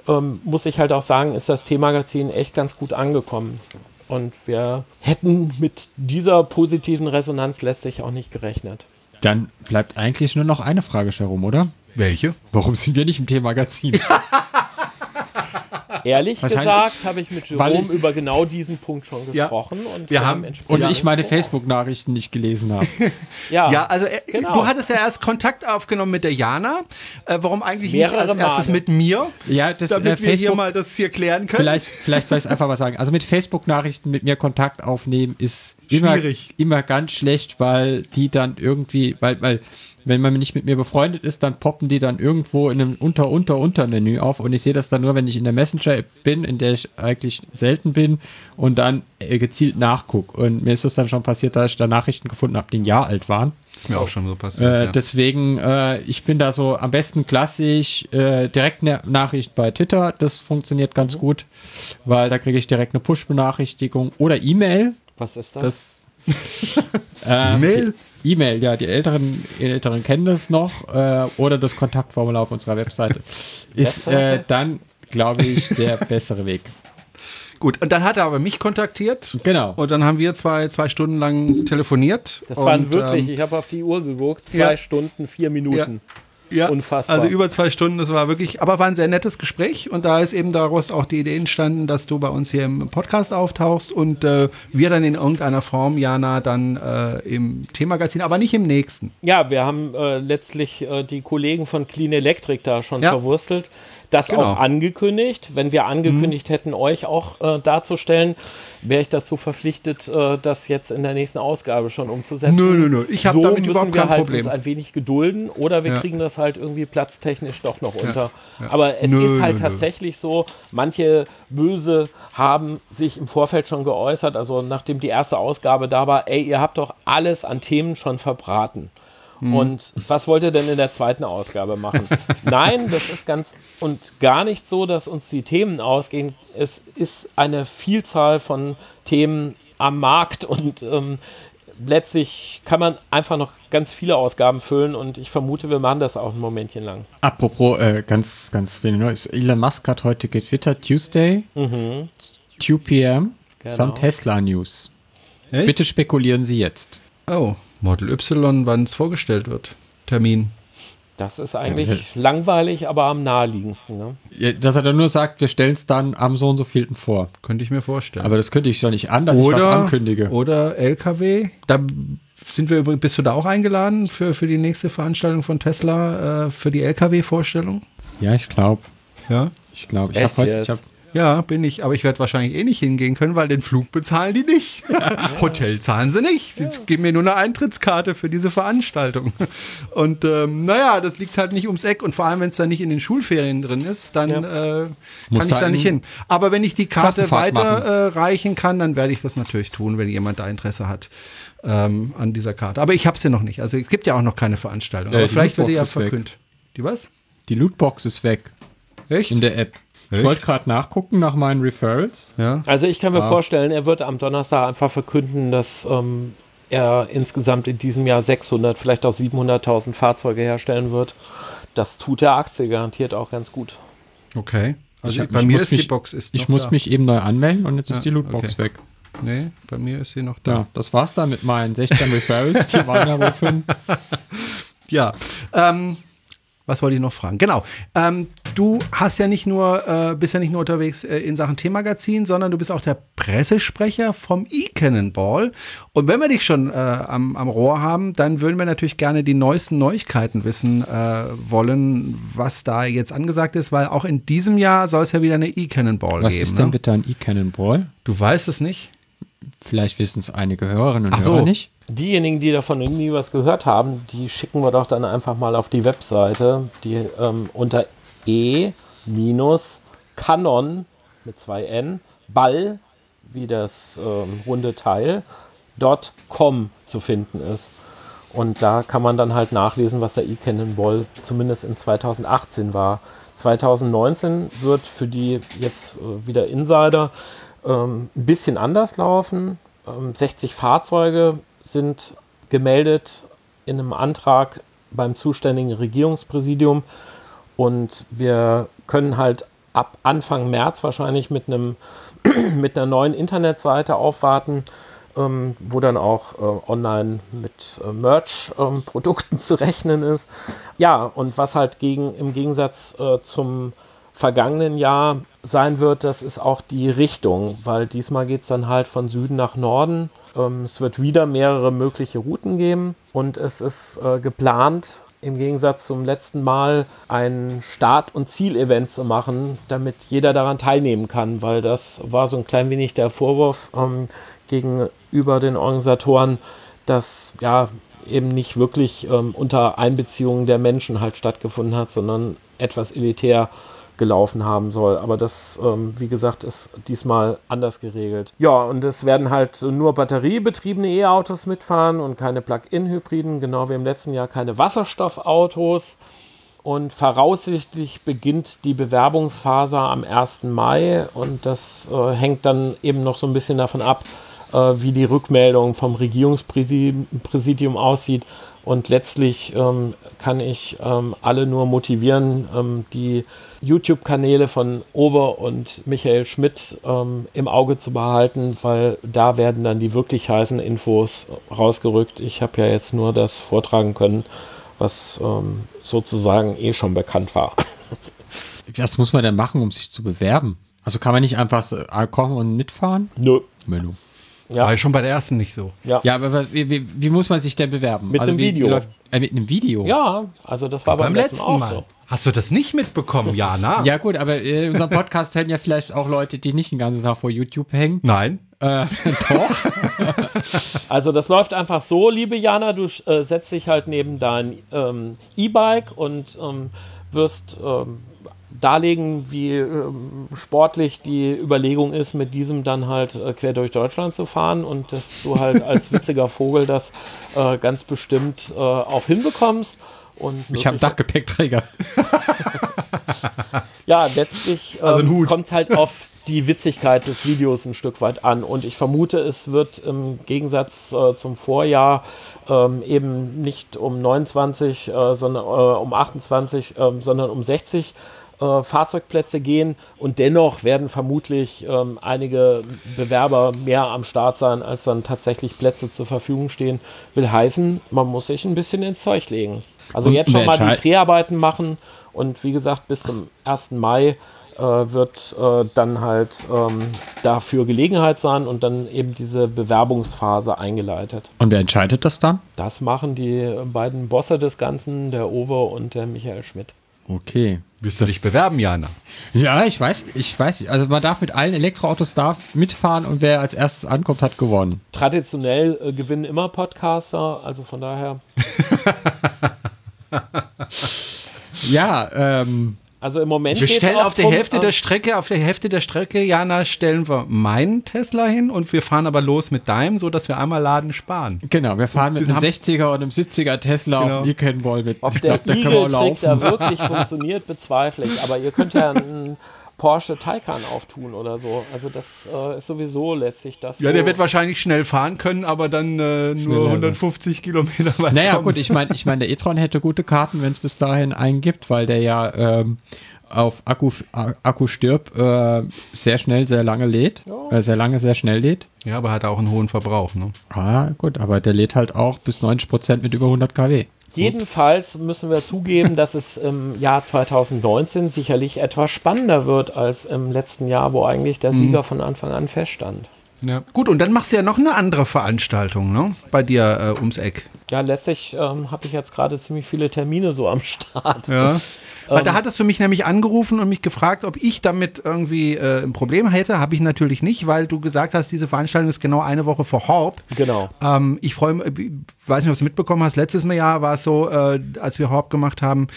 ähm, muss ich halt auch sagen, ist das T-Magazin echt ganz gut angekommen. Und wir hätten mit dieser positiven Resonanz letztlich auch nicht gerechnet. Dann bleibt eigentlich nur noch eine Frage, Jerome, oder? Welche? Warum sind wir nicht im T-Magazin? Ehrlich gesagt habe ich mit Jerome ich- über genau diesen Punkt schon Ja. gesprochen. Und Wir haben- Und ich meine Ja. Facebook-Nachrichten nicht gelesen habe. Ja, Ja, also äh, Genau. du hattest ja erst Kontakt aufgenommen mit der Jana. Äh, warum eigentlich Mehrere nicht als erstes Male. mit mir? Ja, das damit äh, wir hier Facebook. mal das hier klären können. Vielleicht, vielleicht soll ich es einfach mal sagen. Also mit Facebook-Nachrichten mit mir Kontakt aufnehmen ist immer, Schwierig. immer ganz schlecht, weil die dann irgendwie, weil, weil wenn man nicht mit mir befreundet ist, dann poppen die dann irgendwo in einem Unter-Unter-Unter-Menü auf und ich sehe das dann nur, wenn ich in der Messenger-App bin, in der ich eigentlich selten bin und dann äh, gezielt nachgucke. Und mir ist es dann schon passiert, dass ich da Nachrichten gefunden habe, die ein Jahr alt waren. ist mir auch schon so passiert. Äh, ja. Deswegen, äh, ich bin da so am besten klassisch äh, direkt eine Nachricht bei Twitter. Das funktioniert ganz gut, weil da kriege ich direkt eine Push-Benachrichtigung oder E-Mail. Was ist das? Das ähm, E-Mail? E-Mail, ja, die Älteren, die Älteren kennen das noch. Äh, oder das Kontaktformular auf unserer Webseite. Ist äh, dann, glaube ich, der bessere Weg. Gut, und dann hat er aber mich kontaktiert. Genau. Und dann haben wir zwei, zwei Stunden lang telefoniert. das waren und, wirklich, ähm, ich habe auf die Uhr geguckt, zwei ja. Stunden, vier Minuten. Ja, Unfassbar. Also über zwei Stunden, das war wirklich, aber war ein sehr nettes Gespräch und da ist eben daraus auch die Idee entstanden, dass du bei uns hier im Podcast auftauchst und äh, wir dann in irgendeiner Form, Jana, dann äh, im Themagazin, aber nicht im nächsten. Ja, wir haben äh, letztlich äh, die Kollegen von Clean Electric da schon Ja. verwurstelt. Das Genau. auch angekündigt. Wenn wir angekündigt hätten, euch auch äh, darzustellen, wäre ich dazu verpflichtet, äh, das jetzt in der nächsten Ausgabe schon umzusetzen. Nö, nö, nö. Ich hab so damit müssen überhaupt wir kein halt Problem. uns ein wenig gedulden oder wir Ja. kriegen das halt irgendwie platztechnisch doch noch unter. Aber es Nö, ist halt nö. tatsächlich so, manche Böse haben sich im Vorfeld schon geäußert, also nachdem die erste Ausgabe da war, ey, ihr habt doch alles an Themen schon verbraten. Hm. Und was wollt ihr denn in der zweiten Ausgabe machen? Nein, das ist ganz und gar nicht so, dass uns die Themen ausgehen. Es ist eine Vielzahl von Themen am Markt und ähm, letztlich kann man einfach noch ganz viele Ausgaben füllen und ich vermute, wir machen das auch ein Momentchen lang. Apropos, äh, ganz, ganz wenig Neues. Elon Musk hat heute getwittert, Tuesday, 2 p.m., Genau. some Tesla News. Echt? Bitte spekulieren Sie jetzt. Oh, Model Y, wann es vorgestellt wird. Termin. Das ist eigentlich langweilig, aber am naheliegendsten. Ne? Ja, Dass er dann nur sagt, wir stellen es dann am so und so vielten vor. Könnte ich mir vorstellen. Aber das könnte ich doch nicht an, dass ich was ankündige. Oder LKW. Da sind wir übrigens, bist du da auch eingeladen für, für die nächste Veranstaltung von Tesla, äh, für die LKW-Vorstellung? Ja, ich glaube. Ja. Ich glaube, ich habe heute. Ich hab, Ja, bin ich. Aber ich werde wahrscheinlich eh nicht hingehen können, weil den Flug bezahlen die nicht. Hotel zahlen sie nicht. Sie geben mir nur eine Eintrittskarte für diese Veranstaltung. Und ähm, naja, das liegt halt nicht ums Eck. Und vor allem, wenn es dann nicht in den Schulferien drin ist, dann äh, Muss kann ich da da nicht hin. Aber wenn ich die Karte weiterreichen äh, kann, dann werde ich das natürlich tun, wenn jemand da Interesse hat ähm, an dieser Karte. Aber ich habe sie noch nicht. Also es gibt ja auch noch keine Veranstaltung. Äh, Aber vielleicht wird die Lootbox ja verkündet. Die was? die Lootbox ist weg Echt? in der App. Ich wollte gerade nachgucken nach meinen Referrals. ja. Also ich Ah. kann mir vorstellen, er wird am Donnerstag einfach verkünden, dass ähm, er insgesamt in diesem Jahr 600, vielleicht auch 700.000 Fahrzeuge herstellen wird. Das tut der Aktie garantiert auch ganz gut. Okay. Also Ich bei mir muss ist die mich- Box ist Ich muss da. mich eben neu anmelden und jetzt ist Ja, die Lootbox okay. weg. Nee, bei mir ist sie noch da. Ja, das war's dann mit meinen 16 Referrals. Die waren ja wohl fünf. Ja. Ähm, was wollte ich noch fragen? Genau. Ähm, du hast ja nicht nur, äh, bist ja nicht nur unterwegs äh, in Sachen Themenmagazin, sondern du bist auch der Pressesprecher vom E-Cannonball. Und wenn wir dich schon äh, am, am Rohr haben, dann würden wir natürlich gerne die neuesten Neuigkeiten wissen äh, wollen, was da jetzt angesagt ist, weil auch in diesem Jahr soll es ja wieder eine E-Cannonball Was geben. ist denn ne? bitte ein E-Cannonball? Du weißt es nicht? Vielleicht wissen es einige Hörerinnen und Ach so. Hörer nicht. Diejenigen, die davon nie was gehört haben, die schicken wir doch dann einfach mal auf die Webseite, die ähm, unter e-canon mit zwei n ball wie das ähm, runde Teil .com zu finden ist. Und da kann man dann halt nachlesen, was der E-Cannonball zumindest in 2018 war. 2019 wird für die jetzt äh, wieder Insider ähm, ein bisschen anders laufen. Ähm, 60 Fahrzeuge sind gemeldet in einem Antrag beim zuständigen Regierungspräsidium. Und wir können halt ab Anfang März wahrscheinlich mit, einem, mit einer neuen Internetseite aufwarten, ähm, wo dann auch äh, online mit äh, Merch-Produkten zu rechnen ist. Ja, und was halt gegen, im Gegensatz äh, zum vergangenen Jahr sein wird, das ist auch die Richtung, weil diesmal geht es dann halt von Süden nach Norden. Ähm, es wird wieder mehrere mögliche Routen geben und es ist äh, geplant, im Gegensatz zum letzten Mal ein Start- und Zielevent zu machen, damit jeder daran teilnehmen kann, weil das war so ein klein wenig der Vorwurf ähm, gegenüber den Organisatoren, dass ja eben nicht wirklich ähm, unter Einbeziehung der Menschen halt stattgefunden hat, sondern etwas elitär gelaufen haben soll. Aber das, ähm, wie gesagt, ist diesmal anders geregelt. Ja, und es werden halt nur batteriebetriebene E-Autos mitfahren und keine Plug-in-Hybriden, genau wie im letzten Jahr keine Wasserstoffautos. Und voraussichtlich beginnt die Bewerbungsphase am 1. Mai und das äh, hängt dann eben noch so ein bisschen davon ab, äh, wie die Rückmeldung vom Regierungspräsidium aussieht. Und letztlich ähm, kann ich ähm, alle nur motivieren, ähm, die YouTube-Kanäle von Owe und Michael Schmidt ähm, im Auge zu behalten, weil da werden dann die wirklich heißen Infos rausgerückt. Ich habe ja jetzt nur das vortragen können, was ähm, sozusagen eh schon bekannt war. Was muss man denn machen, um sich zu bewerben? Also kann man nicht einfach kommen und mitfahren? Nö. Menü. Ja. War schon bei der ersten nicht so. Ja, ja aber wie, wie, wie muss man sich denn bewerben? Mit also einem wie, Video. Läuft, äh, mit einem Video? Ja, also das war beim, beim letzten, letzten auch Mal. so. Hast du das nicht mitbekommen, Jana? ja gut, aber in unserem Podcast hören ja vielleicht auch Leute, die nicht den ganzen Tag vor YouTube hängen. Nein. Äh, doch. also das läuft einfach so, liebe Jana, du äh, setzt dich halt neben dein ähm, E-Bike und ähm, wirst ähm, darlegen, wie ähm, sportlich die Überlegung ist, mit diesem dann halt äh, quer durch Deutschland zu fahren und dass du halt als witziger Vogel das äh, ganz bestimmt äh, auch hinbekommst. Und ich habe Dachgepäckträger. ja, letztlich ähm, also kommt es halt auf die Witzigkeit des Videos ein Stück weit an. Und ich vermute, es wird im Gegensatz äh, zum Vorjahr ähm, eben nicht um 29, äh, sondern äh, um 28, ähm, sondern um 60 äh, Fahrzeugplätze gehen und dennoch werden vermutlich ähm, einige Bewerber mehr am Start sein, als dann tatsächlich Plätze zur Verfügung stehen. Will heißen, man muss sich ein bisschen ins Zeug legen. Also und jetzt schon mal die Dreharbeiten machen und wie gesagt, bis zum 1. Mai äh, wird äh, dann halt ähm, dafür Gelegenheit sein und dann eben diese Bewerbungsphase eingeleitet. Und wer entscheidet das dann? Das machen die beiden Bosse des Ganzen, der Owe und der Michael Schmidt. Okay. Wirst du dich bewerben, Jana? Ja, ich weiß, ich weiß. Also man darf mit allen Elektroautos darf mitfahren und wer als erstes ankommt, hat gewonnen. Traditionell äh, gewinnen immer Podcaster, also von daher. ja, ähm, also im Moment. Wir stellen auf der Hälfte der Strecke, auf der Hälfte der Strecke, Jana, stellen wir meinen Tesla hin und wir fahren aber los mit deinem, so dass wir einmal Laden sparen. Genau, wir fahren mit wir einem 60er und einem 70er Tesla genau. auf dem Cannonball mit. Ob ich der glaub, Eagle-Trick da wirklich funktioniert, bezweifle ich. Aber ihr könnt ja einen Porsche Taycan auftun oder so. Also das äh, ist sowieso letztlich das. Ja, der wird wahrscheinlich schnell fahren können, aber dann äh, nur 150 sein. Kilometer weit. Naja, kommen. gut, ich meine, ich mein, der e-tron hätte gute Karten, wenn es bis dahin einen gibt, weil der ja ähm, auf Akku, Akku stirb äh, sehr schnell, sehr lange lädt. Ja. Äh, sehr lange, sehr schnell lädt. Ja, aber hat auch einen hohen Verbrauch. Ne? Ah, gut, aber der lädt halt auch bis 90 Prozent mit über 100 kW. Jedenfalls müssen wir zugeben, dass es im Jahr 2019 sicherlich etwas spannender wird als im letzten Jahr, wo eigentlich der Sieger mhm. von Anfang an feststand. Ja. Gut, und dann machst du ja noch eine andere Veranstaltung, ne? Bei dir äh, ums Eck. Ja, letztlich ähm, habe ich jetzt gerade ziemlich viele Termine so am Start. Ja. Weil ähm, da hattest du mich nämlich angerufen und mich gefragt, ob ich damit irgendwie äh, ein Problem hätte. Habe ich natürlich nicht, weil du gesagt hast, diese Veranstaltung ist genau eine Woche vor Horb. Genau. Ähm, ich freue mich, weiß nicht, ob du es mitbekommen hast, letztes Jahr war es so, äh, als wir Horb gemacht haben,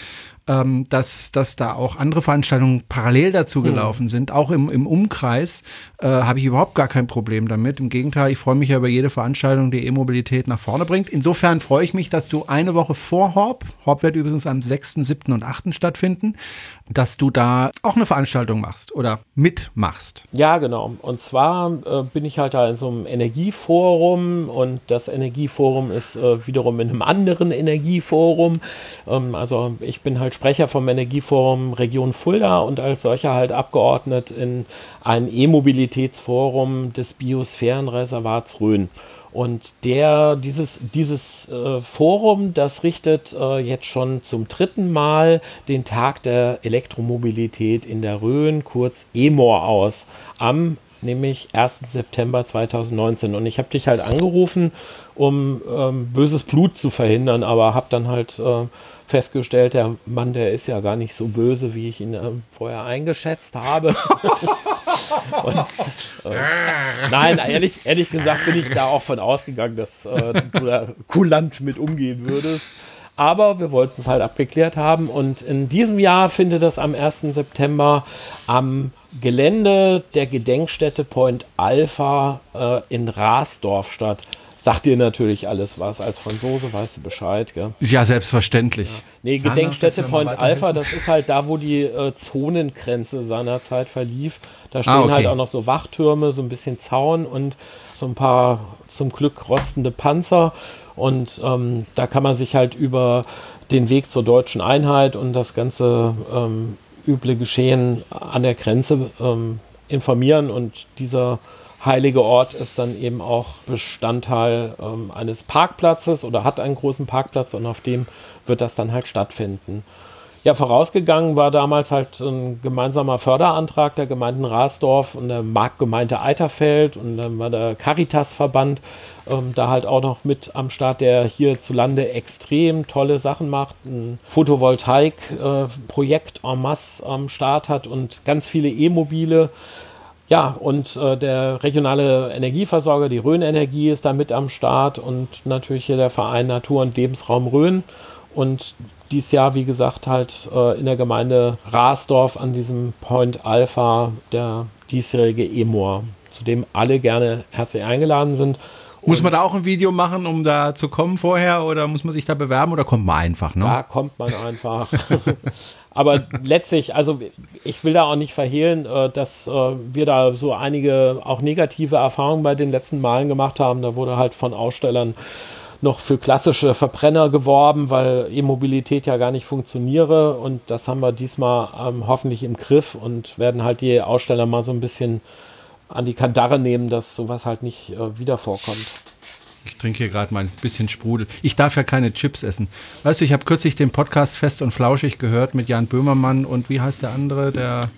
ähm, dass, dass da auch andere Veranstaltungen parallel dazu mhm. gelaufen mhm. sind. Auch im, im Umkreis äh, habe ich überhaupt gar kein Problem damit. Im Gegenteil, ich freue mich ja über jede Veranstaltung, die E-Mobilität nach vorne bringt. Insofern freue ich mich, dass du eine Woche vor Horb, Horb wird übrigens am 6., 7. und 8. stattfinden, dass du da auch eine Veranstaltung machst oder mitmachst. Ja, genau. Und zwar äh, bin ich halt da in so einem Energieforum und das Energieforum ist äh, wiederum in einem anderen Energieforum. Ähm, also ich bin halt Sprecher vom Energieforum Region Fulda und als solcher halt abgeordnet in ein E-Mobilitätsforum des Biosphärenreservats Rhön. Und der, dieses, dieses äh, Forum, das richtet äh, jetzt schon zum dritten Mal den Tag der Elektromobilität in der Rhön, kurz EMOR, aus. Am nämlich 1. September 2019. Und ich habe dich halt angerufen, um ähm, böses Blut zu verhindern, aber habe dann halt äh, festgestellt, der Mann, der ist ja gar nicht so böse, wie ich ihn äh, vorher eingeschätzt habe. Und, äh, nein, ehrlich, ehrlich gesagt bin ich da auch von ausgegangen, dass äh, du da kulant mit umgehen würdest. Aber wir wollten es halt abgeklärt haben. Und in diesem Jahr findet das am 1. September am Gelände der Gedenkstätte Point Alpha äh, in Rasdorf statt. Sagt dir natürlich alles was. Als Franzose weißt du Bescheid, gell? Ja, selbstverständlich. Ja. Nee, Gedenkstätte Point Alpha, das ist halt da, wo die äh, Zonengrenze seinerzeit verlief. Da stehen ah, okay. halt auch noch so Wachtürme, so ein bisschen Zaun und so ein paar zum Glück rostende Panzer. Und ähm, da kann man sich halt über den Weg zur deutschen Einheit und das ganze ähm, üble Geschehen an der Grenze ähm, informieren. Und dieser heilige Ort ist dann eben auch Bestandteil ähm, eines Parkplatzes oder hat einen großen Parkplatz und auf dem wird das dann halt stattfinden. Ja, vorausgegangen war damals halt ein gemeinsamer Förderantrag der Gemeinden Rasdorf und der Marktgemeinde Eiterfeld und dann war der Caritas-Verband ähm, da halt auch noch mit am Start, der hierzulande extrem tolle Sachen macht, ein Photovoltaik-Projekt äh, en masse am Start hat und ganz viele E-Mobile ja, und äh, der regionale Energieversorger, die Rhön Energie, ist da mit am Start und natürlich hier der Verein Natur und Lebensraum Rhön. Und dieses Jahr, wie gesagt, halt äh, in der Gemeinde Rasdorf an diesem Point Alpha der diesjährige Emor, zu dem alle gerne herzlich eingeladen sind. Muss man da auch ein Video machen, um da zu kommen vorher oder muss man sich da bewerben oder kommt man einfach? Ne? Da kommt man einfach. Aber letztlich, also ich will da auch nicht verhehlen, äh, dass äh, wir da so einige auch negative Erfahrungen bei den letzten Malen gemacht haben. Da wurde halt von Ausstellern noch für klassische Verbrenner geworben, weil E-Mobilität ja gar nicht funktioniere. Und das haben wir diesmal ähm, hoffentlich im Griff und werden halt die Aussteller mal so ein bisschen an die Kandare nehmen, dass sowas halt nicht äh, wieder vorkommt. Ich trinke hier gerade mal ein bisschen Sprudel. Ich darf ja keine Chips essen. Weißt du, ich habe kürzlich den Podcast Fest und Flauschig gehört mit Jan Böhmermann und wie heißt der andere, der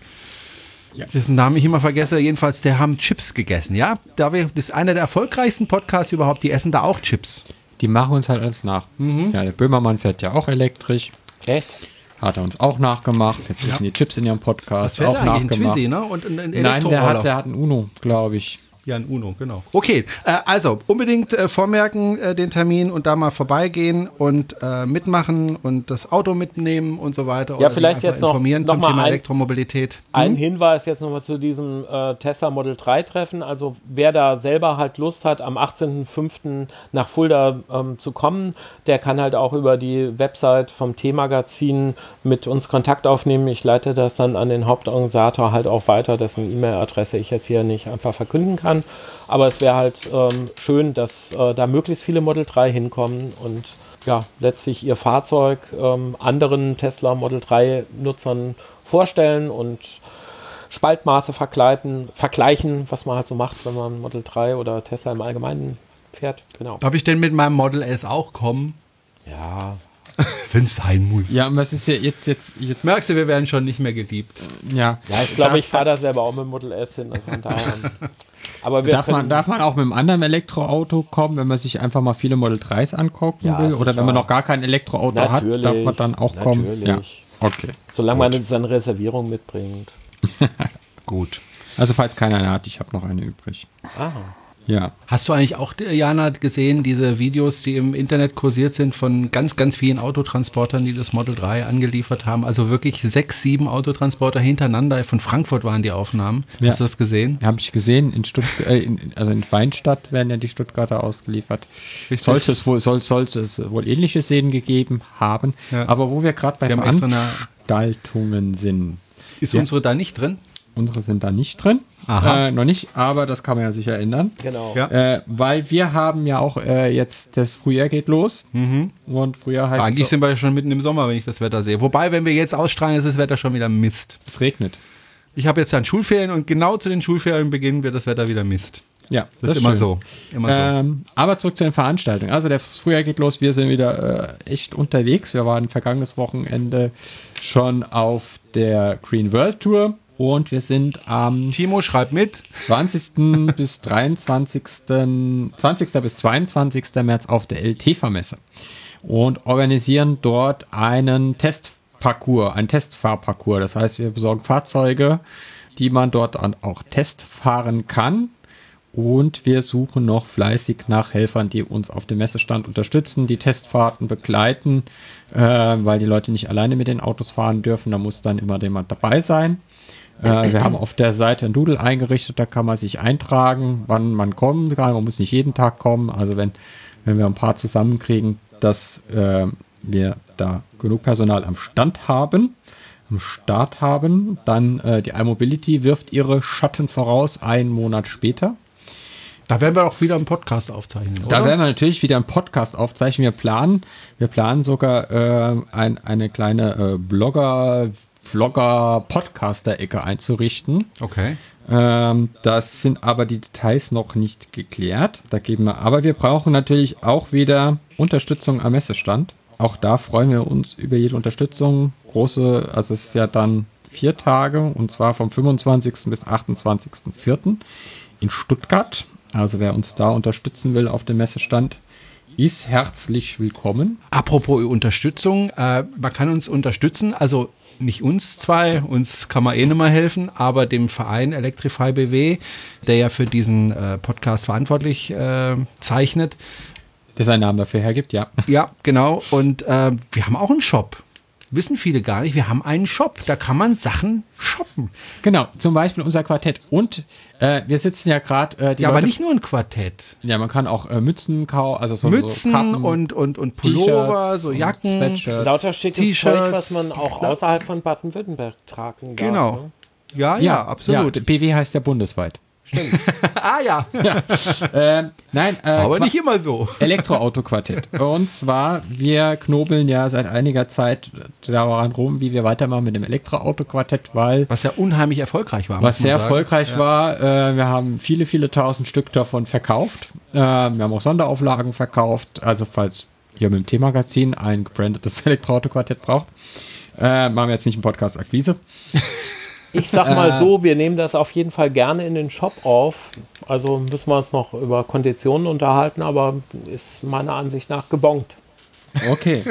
ja. dessen Namen ich immer vergesse. Jedenfalls, der haben Chips gegessen, ja? das ist einer der erfolgreichsten Podcasts überhaupt. Die essen da auch Chips. Die machen uns halt alles nach. Mhm. Ja, der Böhmermann fährt ja auch elektrisch. Echt? Hat er uns auch nachgemacht. Jetzt ja. die Chips in ihrem Podcast auch nachgemacht. Ein Twizy, ne? Und ein, ein Nein, der hat, der hat ein Uno, glaube ich. Jan Uno, genau. Okay, äh, also unbedingt äh, vormerken äh, den Termin und da mal vorbeigehen und äh, mitmachen und das Auto mitnehmen und so weiter. Ja, vielleicht jetzt noch, informieren noch zum Thema ein, Elektromobilität. Hm? Ein Hinweis jetzt nochmal zu diesem äh, Tesla Model 3 Treffen. Also wer da selber halt Lust hat, am 18.05. nach Fulda ähm, zu kommen, der kann halt auch über die Website vom T-Magazin mit uns Kontakt aufnehmen. Ich leite das dann an den Hauptorganisator halt auch weiter, dessen E-Mail-Adresse ich jetzt hier nicht einfach verkünden kann kann. Aber es wäre halt ähm, schön, dass äh, da möglichst viele Model 3 hinkommen und ja, letztlich ihr Fahrzeug ähm, anderen Tesla Model 3 Nutzern vorstellen und Spaltmaße vergleichen, vergleichen, was man halt so macht, wenn man Model 3 oder Tesla im Allgemeinen fährt. Genau. Darf ich denn mit meinem Model S auch kommen? Ja, wenn es sein muss. Ja, und was ist ja jetzt, jetzt, jetzt. Merkst du, wir werden schon nicht mehr geliebt. Ja. Ja, ich glaube, ich fahre da selber auch mit dem Model S hin. Von daher. Aber darf, man, darf man auch mit einem anderen Elektroauto kommen, wenn man sich einfach mal viele Model 3s angucken ja, will? Oder wenn man noch gar kein Elektroauto natürlich, hat, darf man dann auch kommen? Natürlich. Ja. Okay. Solange Gut. man seine Reservierung mitbringt. Gut. Also falls keiner eine hat, ich habe noch eine übrig. Ah. Ja. Hast du eigentlich auch, Jana, gesehen, diese Videos, die im Internet kursiert sind von ganz, ganz vielen Autotransportern, die das Model 3 angeliefert haben? Also wirklich sechs, sieben Autotransporter hintereinander. Von Frankfurt waren die Aufnahmen. Ja. Hast du das gesehen? Habe ich gesehen. In Stuttgart, äh, in, also in Weinstadt werden ja die Stuttgarter ausgeliefert. Richtig. Sollte es wohl, soll, sollte es wohl ähnliche Szenen gegeben haben. Ja. Aber wo wir gerade bei Veranstaltungen sind. Ist ja. unsere da nicht drin? Unsere sind da nicht drin. Äh, noch nicht, aber das kann man ja sicher ändern. Genau. Ja. Äh, weil wir haben ja auch äh, jetzt, das Frühjahr geht los. Mhm. Und Frühjahr heißt. Eigentlich so, sind wir ja schon mitten im Sommer, wenn ich das Wetter sehe. Wobei, wenn wir jetzt ausstrahlen, ist das Wetter schon wieder Mist. Es regnet. Ich habe jetzt dann Schulferien und genau zu den Schulferien beginnen wird das Wetter wieder Mist. Ja, das, das ist immer so. Immer ähm, so. Aber zurück zu den Veranstaltungen. Also der Frühjahr geht los, wir sind wieder äh, echt unterwegs. Wir waren vergangenes Wochenende schon auf der Green World Tour und wir sind am Timo schreibt mit 20. bis 23. 20. bis 22. März auf der LT-Vermesse und organisieren dort einen Testparcours, einen Testfahrparcours. Das heißt, wir besorgen Fahrzeuge, die man dort auch testfahren kann Und wir suchen noch fleißig nach Helfern, die uns auf dem Messestand unterstützen, die Testfahrten begleiten, äh, weil die Leute nicht alleine mit den Autos fahren dürfen. Da muss dann immer jemand dabei sein. Äh, wir haben auf der Seite ein Doodle eingerichtet, da kann man sich eintragen, wann man kommen kann. Man muss nicht jeden Tag kommen. Also wenn, wenn wir ein paar zusammenkriegen, dass äh, wir da genug Personal am Stand haben, am Start haben, dann äh, die iMobility wirft ihre Schatten voraus einen Monat später. Da werden wir auch wieder einen Podcast aufzeichnen. Oder? Da werden wir natürlich wieder einen Podcast aufzeichnen. Wir planen, wir planen sogar äh, ein, eine kleine äh, Blogger, Vlogger, Podcaster-Ecke einzurichten. Okay. Ähm, das sind aber die Details noch nicht geklärt. Da geben wir, aber wir brauchen natürlich auch wieder Unterstützung am Messestand. Auch da freuen wir uns über jede Unterstützung. Große, also es ist ja dann vier Tage und zwar vom 25. bis 28.04. in Stuttgart. Also wer uns da unterstützen will auf dem Messestand, ist herzlich willkommen. Apropos Unterstützung, äh, man kann uns unterstützen, also nicht uns zwei, uns kann man eh nicht mehr helfen, aber dem Verein Electrify BW, der ja für diesen äh, Podcast verantwortlich äh, zeichnet. Der seinen Namen dafür hergibt, ja. Ja, genau. Und äh, wir haben auch einen Shop wissen viele gar nicht, wir haben einen Shop, da kann man Sachen shoppen. Genau, zum Beispiel unser Quartett. Und äh, wir sitzen ja gerade. Äh, ja, Leute, aber nicht nur ein Quartett. Ja, man kann auch äh, Mützen kaufen, also so Mützen so und, und, und Pullover, so Jacken. Lauter schickes Zeug, was man auch außerhalb von Baden-Württemberg tragen darf. Genau. Ne? Ja, ja, ja, absolut. Ja, BW heißt ja bundesweit. Stimmt. ah ja. ja. Äh, nein, äh, aber nicht immer so. Elektroauto-Quartett. Und zwar, wir knobeln ja seit einiger Zeit daran rum, wie wir weitermachen mit dem Elektroauto-Quartett, weil. Was ja unheimlich erfolgreich war. Was sehr sagen. erfolgreich ja. war. Äh, wir haben viele, viele tausend Stück davon verkauft. Äh, wir haben auch Sonderauflagen verkauft. Also, falls ihr mit dem T-Magazin ein gebrandetes Elektroauto-Quartett braucht, äh, machen wir jetzt nicht einen Podcast-Akquise. Ich sag mal äh. so, wir nehmen das auf jeden Fall gerne in den Shop auf. Also müssen wir uns noch über Konditionen unterhalten, aber ist meiner Ansicht nach gebongt. Okay.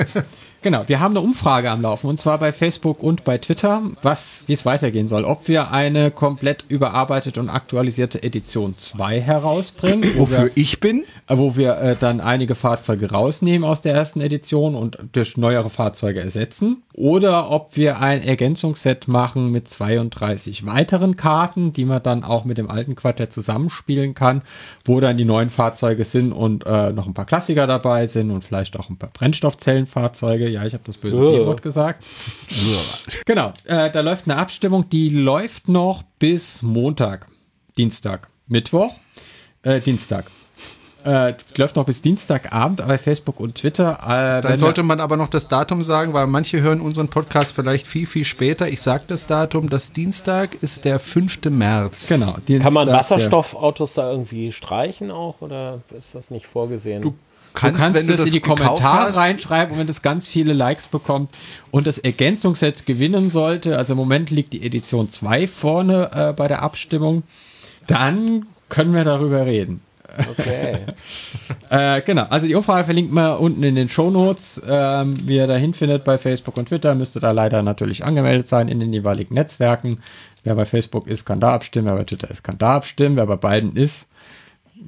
Genau, wir haben eine Umfrage am Laufen und zwar bei Facebook und bei Twitter, was, wie es weitergehen soll. Ob wir eine komplett überarbeitete und aktualisierte Edition 2 herausbringen. Wofür wir, ich bin. Äh, wo wir äh, dann einige Fahrzeuge rausnehmen aus der ersten Edition und durch neuere Fahrzeuge ersetzen. Oder ob wir ein Ergänzungsset machen mit 32 weiteren Karten, die man dann auch mit dem alten Quartett zusammenspielen kann, wo dann die neuen Fahrzeuge sind und äh, noch ein paar Klassiker dabei sind und vielleicht auch ein paar Brennstoffzellenfahrzeuge ja, ich habe das böse uh. Wort gesagt. genau, äh, da läuft eine Abstimmung, die läuft noch bis Montag, Dienstag, Mittwoch, äh, Dienstag. Äh, läuft noch bis Dienstagabend bei Facebook und Twitter. Äh, Dann sollte man aber noch das Datum sagen, weil manche hören unseren Podcast vielleicht viel, viel später. Ich sage das Datum, das Dienstag ist der 5. März. Genau. Dienstag, Kann man Wasserstoffautos da irgendwie streichen auch oder ist das nicht vorgesehen? Du kannst, du kannst wenn das, das in die Kommentare reinschreiben und wenn das ganz viele Likes bekommt und das Ergänzungsset gewinnen sollte, also im Moment liegt die Edition 2 vorne äh, bei der Abstimmung, dann können wir darüber reden. Okay. äh, genau, also die Umfrage verlinkt man unten in den Shownotes. Ähm, wie ihr dahin findet bei Facebook und Twitter, müsste da leider natürlich angemeldet sein in den jeweiligen Netzwerken. Wer bei Facebook ist, kann da abstimmen, wer bei Twitter ist, kann da abstimmen, wer bei beiden ist,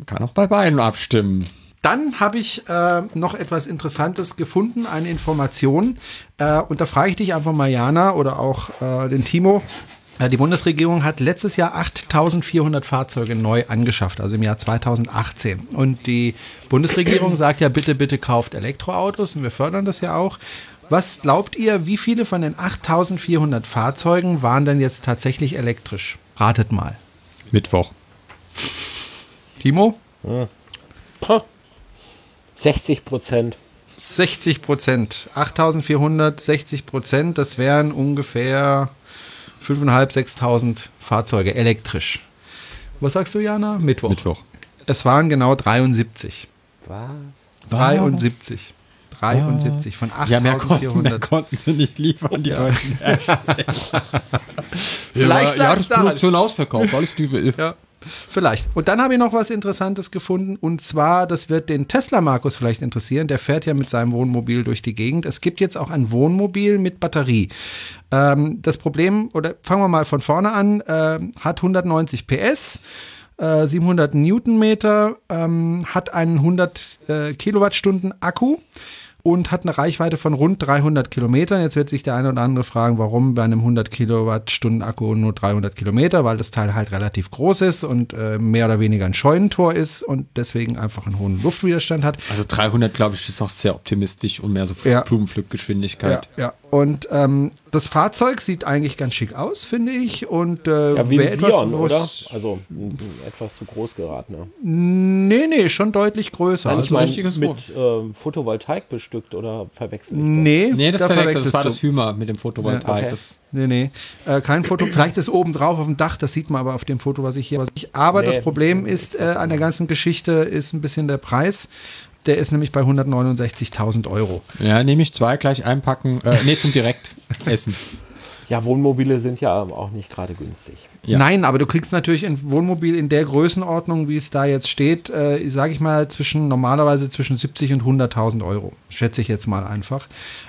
kann auch bei beiden abstimmen. Dann habe ich äh, noch etwas Interessantes gefunden, eine Information. Äh, und da frage ich dich einfach mal, Jana, oder auch äh, den Timo. Äh, die Bundesregierung hat letztes Jahr 8400 Fahrzeuge neu angeschafft, also im Jahr 2018. Und die Bundesregierung sagt ja, bitte, bitte kauft Elektroautos und wir fördern das ja auch. Was glaubt ihr, wie viele von den 8400 Fahrzeugen waren denn jetzt tatsächlich elektrisch? Ratet mal. Mittwoch. Timo? Hm. 60 Prozent. 60 Prozent. 8400, 60 Prozent, das wären ungefähr 5.500, 6.000 Fahrzeuge elektrisch. Was sagst du, Jana? Mittwoch. Mittwoch. Es waren genau 73. Was? 73. 73 von 8400. Ja, mehr konnten, mehr konnten sie nicht liefern, die ja. deutschen Vielleicht ja, ja, das Produktion ausverkauft, alles die Ja. Vielleicht. Und dann habe ich noch was Interessantes gefunden. Und zwar, das wird den Tesla Markus vielleicht interessieren. Der fährt ja mit seinem Wohnmobil durch die Gegend. Es gibt jetzt auch ein Wohnmobil mit Batterie. Ähm, das Problem, oder fangen wir mal von vorne an, äh, hat 190 PS. äh, 700 Newtonmeter, ähm, hat einen 100 äh, Kilowattstunden Akku und hat eine Reichweite von rund 300 Kilometern. Jetzt wird sich der eine oder andere fragen, warum bei einem 100 Kilowattstunden Akku nur 300 Kilometer, weil das Teil halt relativ groß ist und äh, mehr oder weniger ein Scheunentor ist und deswegen einfach einen hohen Luftwiderstand hat. Also 300, glaube ich, ist auch sehr optimistisch und mehr so Ja. Blumenpflückgeschwindigkeit. Ja, ja. Und ähm, das Fahrzeug sieht eigentlich ganz schick aus, finde ich. Und äh, Ja, wie ein etwas, Sion, oder? Also etwas zu groß geraten. Ne? Nee, nee, schon deutlich größer. Also, richtiges mit ähm, Photovoltaik bestückt oder verwechsel ich das? nee, Nee, das da verwechselt. Das verwechselst war du. das Hümer mit dem Photovoltaik. Ja, okay. Nee, nee. Äh, kein Foto. Vielleicht ist oben drauf auf dem Dach, das sieht man aber auf dem Foto, was ich hier was ich. Aber Nee, das Problem ist äh, an der ganzen Geschichte ist ein bisschen der Preis. Der ist nämlich bei 169.000 Euro. Ja, nehme ich zwei gleich einpacken. Äh, nee, zum Direktessen. Ja, Wohnmobile sind ja auch nicht gerade günstig. Ja. Nein, aber du kriegst natürlich ein Wohnmobil in der Größenordnung, wie es da jetzt steht, äh, sage ich mal, zwischen normalerweise zwischen 70 und 100.000 Euro. Schätze ich jetzt mal einfach.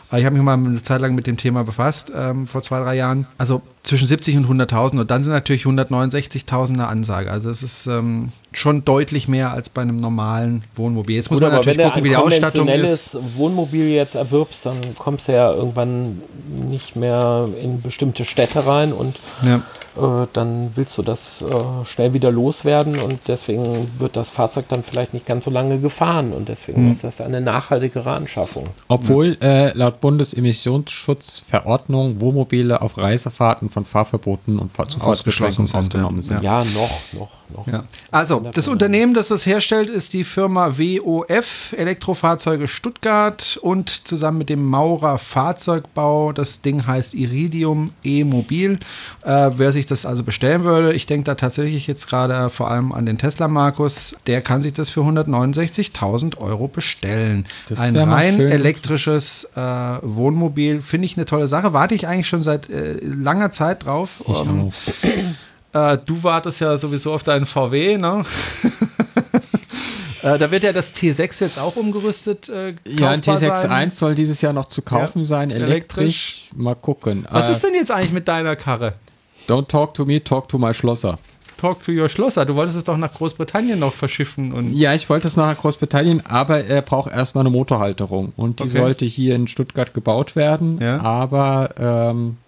Aber ich habe mich mal eine Zeit lang mit dem Thema befasst, ähm, vor zwei, drei Jahren. Also zwischen 70 und 100.000 und dann sind natürlich 169.000 eine Ansage. Also es ist ähm, schon deutlich mehr als bei einem normalen Wohnmobil. Jetzt muss Gut, man wenn natürlich du gucken, ein wie die Ausstattung ist. konventionelles Wohnmobil jetzt erwirbst, dann kommst du ja irgendwann nicht mehr in bestimmte Städte rein und Ja. Äh, dann willst du das äh, schnell wieder loswerden und deswegen wird das Fahrzeug dann vielleicht nicht ganz so lange gefahren und deswegen Hm. ist das eine nachhaltigere Anschaffung. Obwohl äh, laut Bundesemissionsschutzverordnung Wohnmobile auf Reisefahrten von Fahrverboten und Fahr Ausgeschlossen Zugfahrtsbeschränkungen sind, ausgenommen ja. sind. Ja, noch, noch, noch. Ja. Also, das Unternehmen, das das herstellt, ist die Firma WOF Elektrofahrzeuge Stuttgart und zusammen mit dem Maurer Fahrzeugbau, das Ding heißt Iridium E-Mobil. Äh, wer sich das also bestellen würde, ich denke da tatsächlich jetzt gerade vor allem an den Tesla Markus, der kann sich das für 169.000 Euro bestellen. Das Ein rein elektrisches äh, Wohnmobil, finde ich eine tolle Sache. Warte ich eigentlich schon seit äh, langer Zeit drauf. Ähm, äh, du wartest ja sowieso auf deinen VW, ne? äh, da wird ja das T6 jetzt auch umgerüstet. Äh, Ja, ein kaufbar sein. T61 soll dieses Jahr noch zu kaufen Ja. sein, elektrisch. Elektrisch. Mal gucken. Was Äh, ist denn jetzt eigentlich mit deiner Karre? Don't talk to me, talk to my Schlosser. Talk to your Schlosser. Du wolltest es doch nach Großbritannien noch verschiffen und Ja, ich wollte es nach Großbritannien, aber er braucht erstmal eine Motorhalterung. Und die Okay. sollte hier in Stuttgart gebaut werden. Ja. Aber ähm,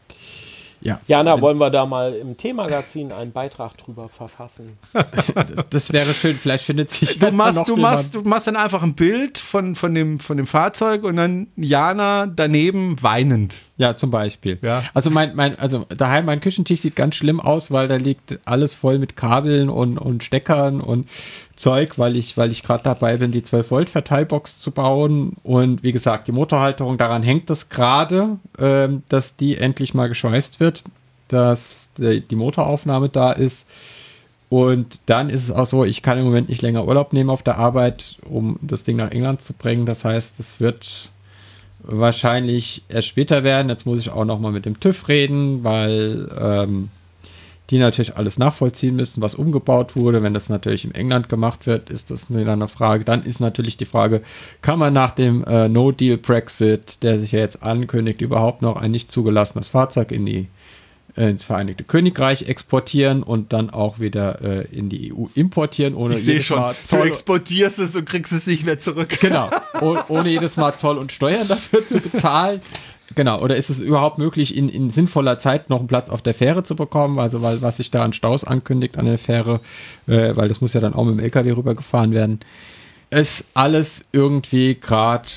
ja, Jana, wollen wir da mal im T-Magazin einen Beitrag drüber verfassen? das wäre schön. Vielleicht findet sich Du machst, noch du, machst, du machst dann einfach ein Bild von, von, dem, von dem Fahrzeug und dann Jana daneben weinend. Ja, zum Beispiel. Ja. Also mein, mein, also daheim mein Küchentisch sieht ganz schlimm aus, weil da liegt alles voll mit Kabeln und, und Steckern und Zeug, weil ich, weil ich gerade dabei bin, die 12 Volt Verteilbox zu bauen. Und wie gesagt, die Motorhalterung, daran hängt es gerade, ähm, dass die endlich mal geschweißt wird, dass die, die Motoraufnahme da ist. Und dann ist es auch so, ich kann im Moment nicht länger Urlaub nehmen auf der Arbeit, um das Ding nach England zu bringen. Das heißt, es wird wahrscheinlich erst später werden. Jetzt muss ich auch noch mal mit dem TÜV reden, weil ähm, die natürlich alles nachvollziehen müssen, was umgebaut wurde. Wenn das natürlich in England gemacht wird, ist das wieder eine Frage. Dann ist natürlich die Frage, kann man nach dem äh, No-Deal-Brexit, der sich ja jetzt ankündigt, überhaupt noch ein nicht zugelassenes Fahrzeug in die ins Vereinigte Königreich exportieren und dann auch wieder äh, in die EU importieren, ohne jedes Mal Zoll- exportierst es und kriegst es nicht mehr zurück. Genau, oh, ohne jedes Mal Zoll und Steuern dafür zu bezahlen. Genau, oder ist es überhaupt möglich, in, in sinnvoller Zeit noch einen Platz auf der Fähre zu bekommen? Also, weil was sich da an Staus ankündigt an der Fähre, äh, weil das muss ja dann auch mit dem LKW rübergefahren werden, ist alles irgendwie gerade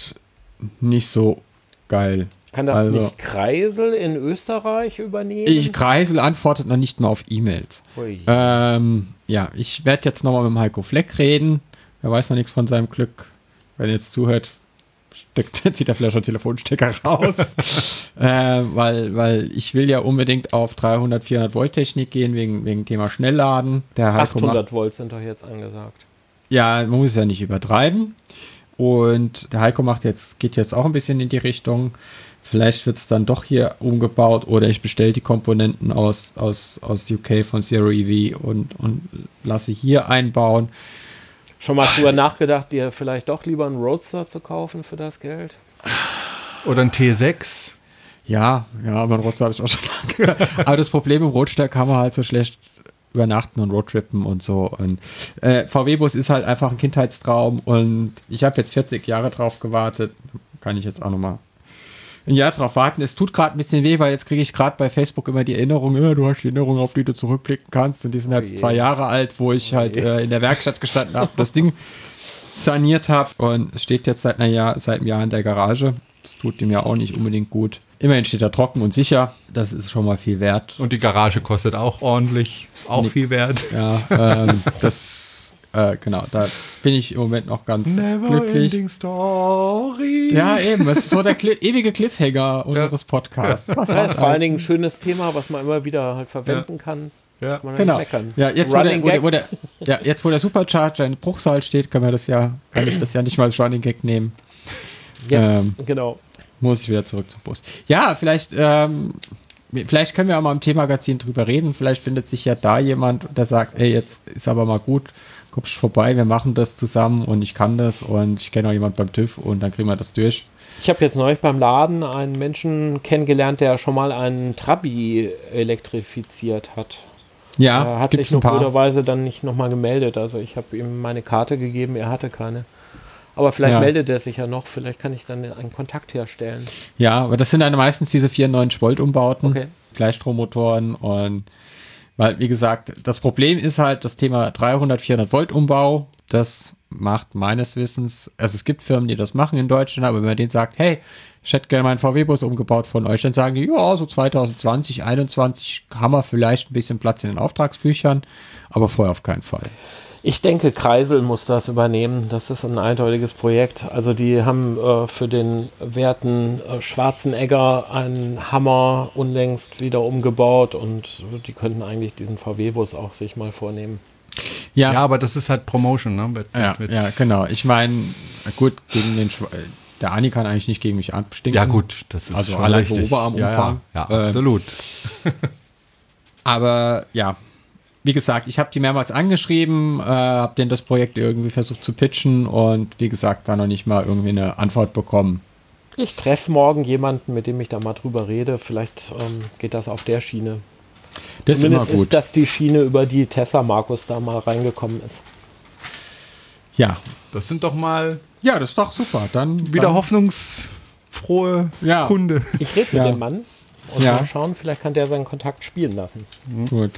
nicht so geil. Kann das Also- nicht Kreisel in Österreich übernehmen? Ich Kreisel antwortet noch nicht mal auf E-Mails. Ähm, ja, ich werde jetzt nochmal mit Heiko Fleck reden. Er weiß noch nichts von seinem Glück. Wenn er jetzt zuhört, steckt, zieht er vielleicht schon Telefonstecker raus. äh, weil, weil ich will ja unbedingt auf 300, 400 Volt Technik gehen, wegen, wegen Thema Schnellladen. Der Heiko macht, 800 Volt sind doch jetzt angesagt. ja, man muss es ja nicht übertreiben. Und der Heiko macht jetzt, geht jetzt auch ein bisschen in die Richtung. Vielleicht wird es dann doch hier umgebaut oder ich bestelle die Komponenten aus, aus, aus UK von Zero EV und, und lasse hier einbauen. Schon mal drüber nachgedacht, dir vielleicht doch lieber einen Roadster zu kaufen für das Geld? Oder ein T6. Ja, ja, aber ein Roadster habe ich auch schon lange. aber das Problem im Roadster kann man halt so schlecht übernachten und Roadtrippen und so. Und äh, VW-Bus ist halt einfach ein Kindheitstraum und ich habe jetzt 40 Jahre drauf gewartet. Kann ich jetzt auch nochmal ein Jahr drauf warten. Es tut gerade ein bisschen weh, weil jetzt kriege ich gerade bei Facebook immer die Erinnerung, ja, du hast die Erinnerung, auf die du zurückblicken kannst. Und die sind jetzt oh zwei Jahre alt, wo ich oh halt äh, in der Werkstatt gestanden habe, das Ding saniert habe. Und es steht jetzt seit, Jahr, seit einem Jahr in der Garage. Das tut dem ja auch nicht unbedingt gut. Immerhin steht er trocken und sicher. Das ist schon mal viel wert. Und die Garage kostet auch ordentlich. Ist auch Nix. viel wert. Ja, ähm, das, äh, genau, da bin ich im Moment noch ganz Never glücklich. Ending Story. Ja, eben. Es ist so der Cli ewige Cliffhanger unseres ja. Podcasts. Was ja, vor allen Dingen ein schönes Thema, was man immer wieder halt verwenden ja. kann. Ja, genau. Ja, jetzt wo, der, wo, der, wo der, ja, jetzt wo der Supercharger in Bruchsal steht, kann man das ja, kann ich das ja nicht mal als Running Gag nehmen. Ja, ähm, genau. Muss ich wieder zurück zum Bus. Ja, vielleicht, ähm, vielleicht können wir auch mal im Themagazin drüber reden. Vielleicht findet sich ja da jemand, der sagt, ey, jetzt ist aber mal gut, kommst vorbei, wir machen das zusammen und ich kann das und ich kenne auch jemand beim TÜV und dann kriegen wir das durch. Ich habe jetzt neulich beim Laden einen Menschen kennengelernt, der schon mal einen Trabi elektrifiziert hat. Ja, er hat sich nur blöderweise dann nicht nochmal gemeldet. Also ich habe ihm meine Karte gegeben, er hatte keine. Aber vielleicht ja. meldet er sich ja noch, vielleicht kann ich dann einen Kontakt herstellen. Ja, aber das sind dann meistens diese 94 Volt Umbauten, okay. Gleichstrommotoren und weil, wie gesagt, das Problem ist halt das Thema 300, 400 Volt Umbau. Das macht meines Wissens, also es gibt Firmen, die das machen in Deutschland, aber wenn man denen sagt, hey, ich hätte gerne meinen VW-Bus umgebaut von euch, dann sagen die, ja, so 2020, 2021 haben wir vielleicht ein bisschen Platz in den Auftragsbüchern, aber vorher auf keinen Fall. Ich denke, Kreisel muss das übernehmen. Das ist ein eindeutiges Projekt. Also die haben äh, für den werten äh, Schwarzenegger einen Hammer unlängst wieder umgebaut und die könnten eigentlich diesen VW-Bus auch sich mal vornehmen. Ja. ja, aber das ist halt Promotion, ne? Mit, ja, mit ja, genau. Ich meine, gut, gegen den Schwa der Ani kann eigentlich nicht gegen mich abstinken. Ja, gut, das ist also schon allein Oberarmumfang. Ja, ja, ja, absolut. aber ja, wie gesagt, ich habe die mehrmals angeschrieben, äh, habe denen das Projekt irgendwie versucht zu pitchen und wie gesagt, da noch nicht mal irgendwie eine Antwort bekommen. Ich treffe morgen jemanden, mit dem ich da mal drüber rede. Vielleicht ähm, geht das auf der Schiene. Das Zumindest ist, ist das die Schiene, über die Tesla Markus da mal reingekommen ist. Ja, das sind doch mal. Ja, das ist doch super. Dann wieder dann hoffnungsfrohe ja. Kunde. Ich rede mit ja. dem Mann und ja. mal schauen, vielleicht kann der seinen Kontakt spielen lassen. Mhm. Gut.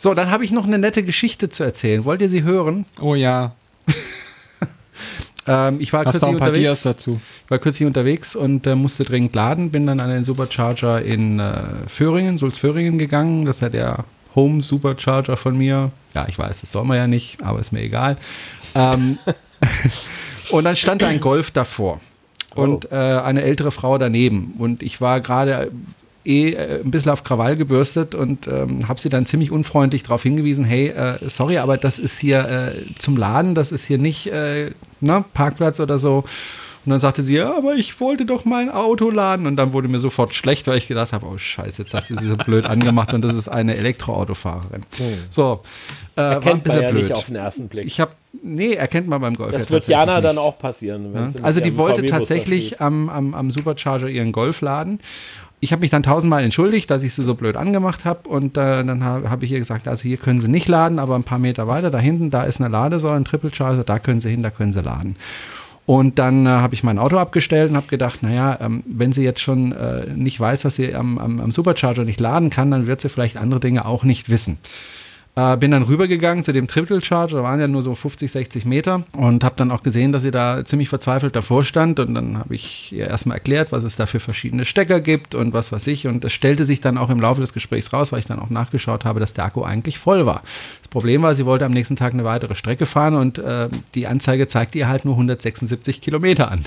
So, dann habe ich noch eine nette Geschichte zu erzählen. Wollt ihr sie hören? Oh ja. ähm, ich war Hast kürzlich unterwegs. dazu? Ich war kürzlich unterwegs und äh, musste dringend laden. Bin dann an den Supercharger in äh, Föhringen, Sulzföhringen gegangen. Das hat der Home Supercharger von mir. Ja, ich weiß, das soll man ja nicht, aber ist mir egal. Ähm, und dann stand ein Golf davor und oh. äh, eine ältere Frau daneben. Und ich war gerade eh äh, ein bisschen auf Krawall gebürstet und ähm, habe sie dann ziemlich unfreundlich darauf hingewiesen, hey, äh, sorry, aber das ist hier äh, zum Laden, das ist hier nicht äh, ne, Parkplatz oder so. Und dann sagte sie, ja, aber ich wollte doch mein Auto laden. Und dann wurde mir sofort schlecht, weil ich gedacht habe, oh scheiße, jetzt hast du sie so blöd angemacht und das ist eine Elektroautofahrerin. Hm. So, äh, erkennt man ja blöd. nicht auf den ersten Blick. Ich habe, nee, erkennt man beim Golf. Das wird Jana nicht. dann auch passieren. Ja? Also die wollte tatsächlich am, am, am Supercharger ihren Golf laden ich habe mich dann tausendmal entschuldigt, dass ich sie so blöd angemacht habe und äh, dann habe hab ich ihr gesagt, also hier können sie nicht laden, aber ein paar Meter weiter da hinten, da ist eine Ladesäule, ein Triple Charger, da können sie hin, da können sie laden. Und dann äh, habe ich mein Auto abgestellt und habe gedacht, naja, ähm, wenn sie jetzt schon äh, nicht weiß, dass sie am, am, am Supercharger nicht laden kann, dann wird sie vielleicht andere Dinge auch nicht wissen. Äh, bin dann rübergegangen zu dem Triple Charge, da waren ja nur so 50, 60 Meter und habe dann auch gesehen, dass sie da ziemlich verzweifelt davor stand und dann habe ich ihr erstmal erklärt, was es da für verschiedene Stecker gibt und was weiß ich und es stellte sich dann auch im Laufe des Gesprächs raus, weil ich dann auch nachgeschaut habe, dass der Akku eigentlich voll war. Das Problem war, sie wollte am nächsten Tag eine weitere Strecke fahren und äh, die Anzeige zeigte ihr halt nur 176 Kilometer an.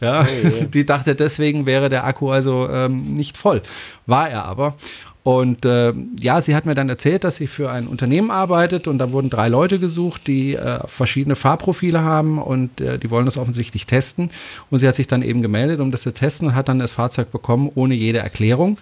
Ja, oh die dachte, deswegen wäre der Akku also ähm, nicht voll. War er aber. Und äh, ja, sie hat mir dann erzählt, dass sie für ein Unternehmen arbeitet und da wurden drei Leute gesucht, die äh, verschiedene Fahrprofile haben und äh, die wollen das offensichtlich testen. Und sie hat sich dann eben gemeldet, um das zu testen und hat dann das Fahrzeug bekommen ohne jede Erklärung.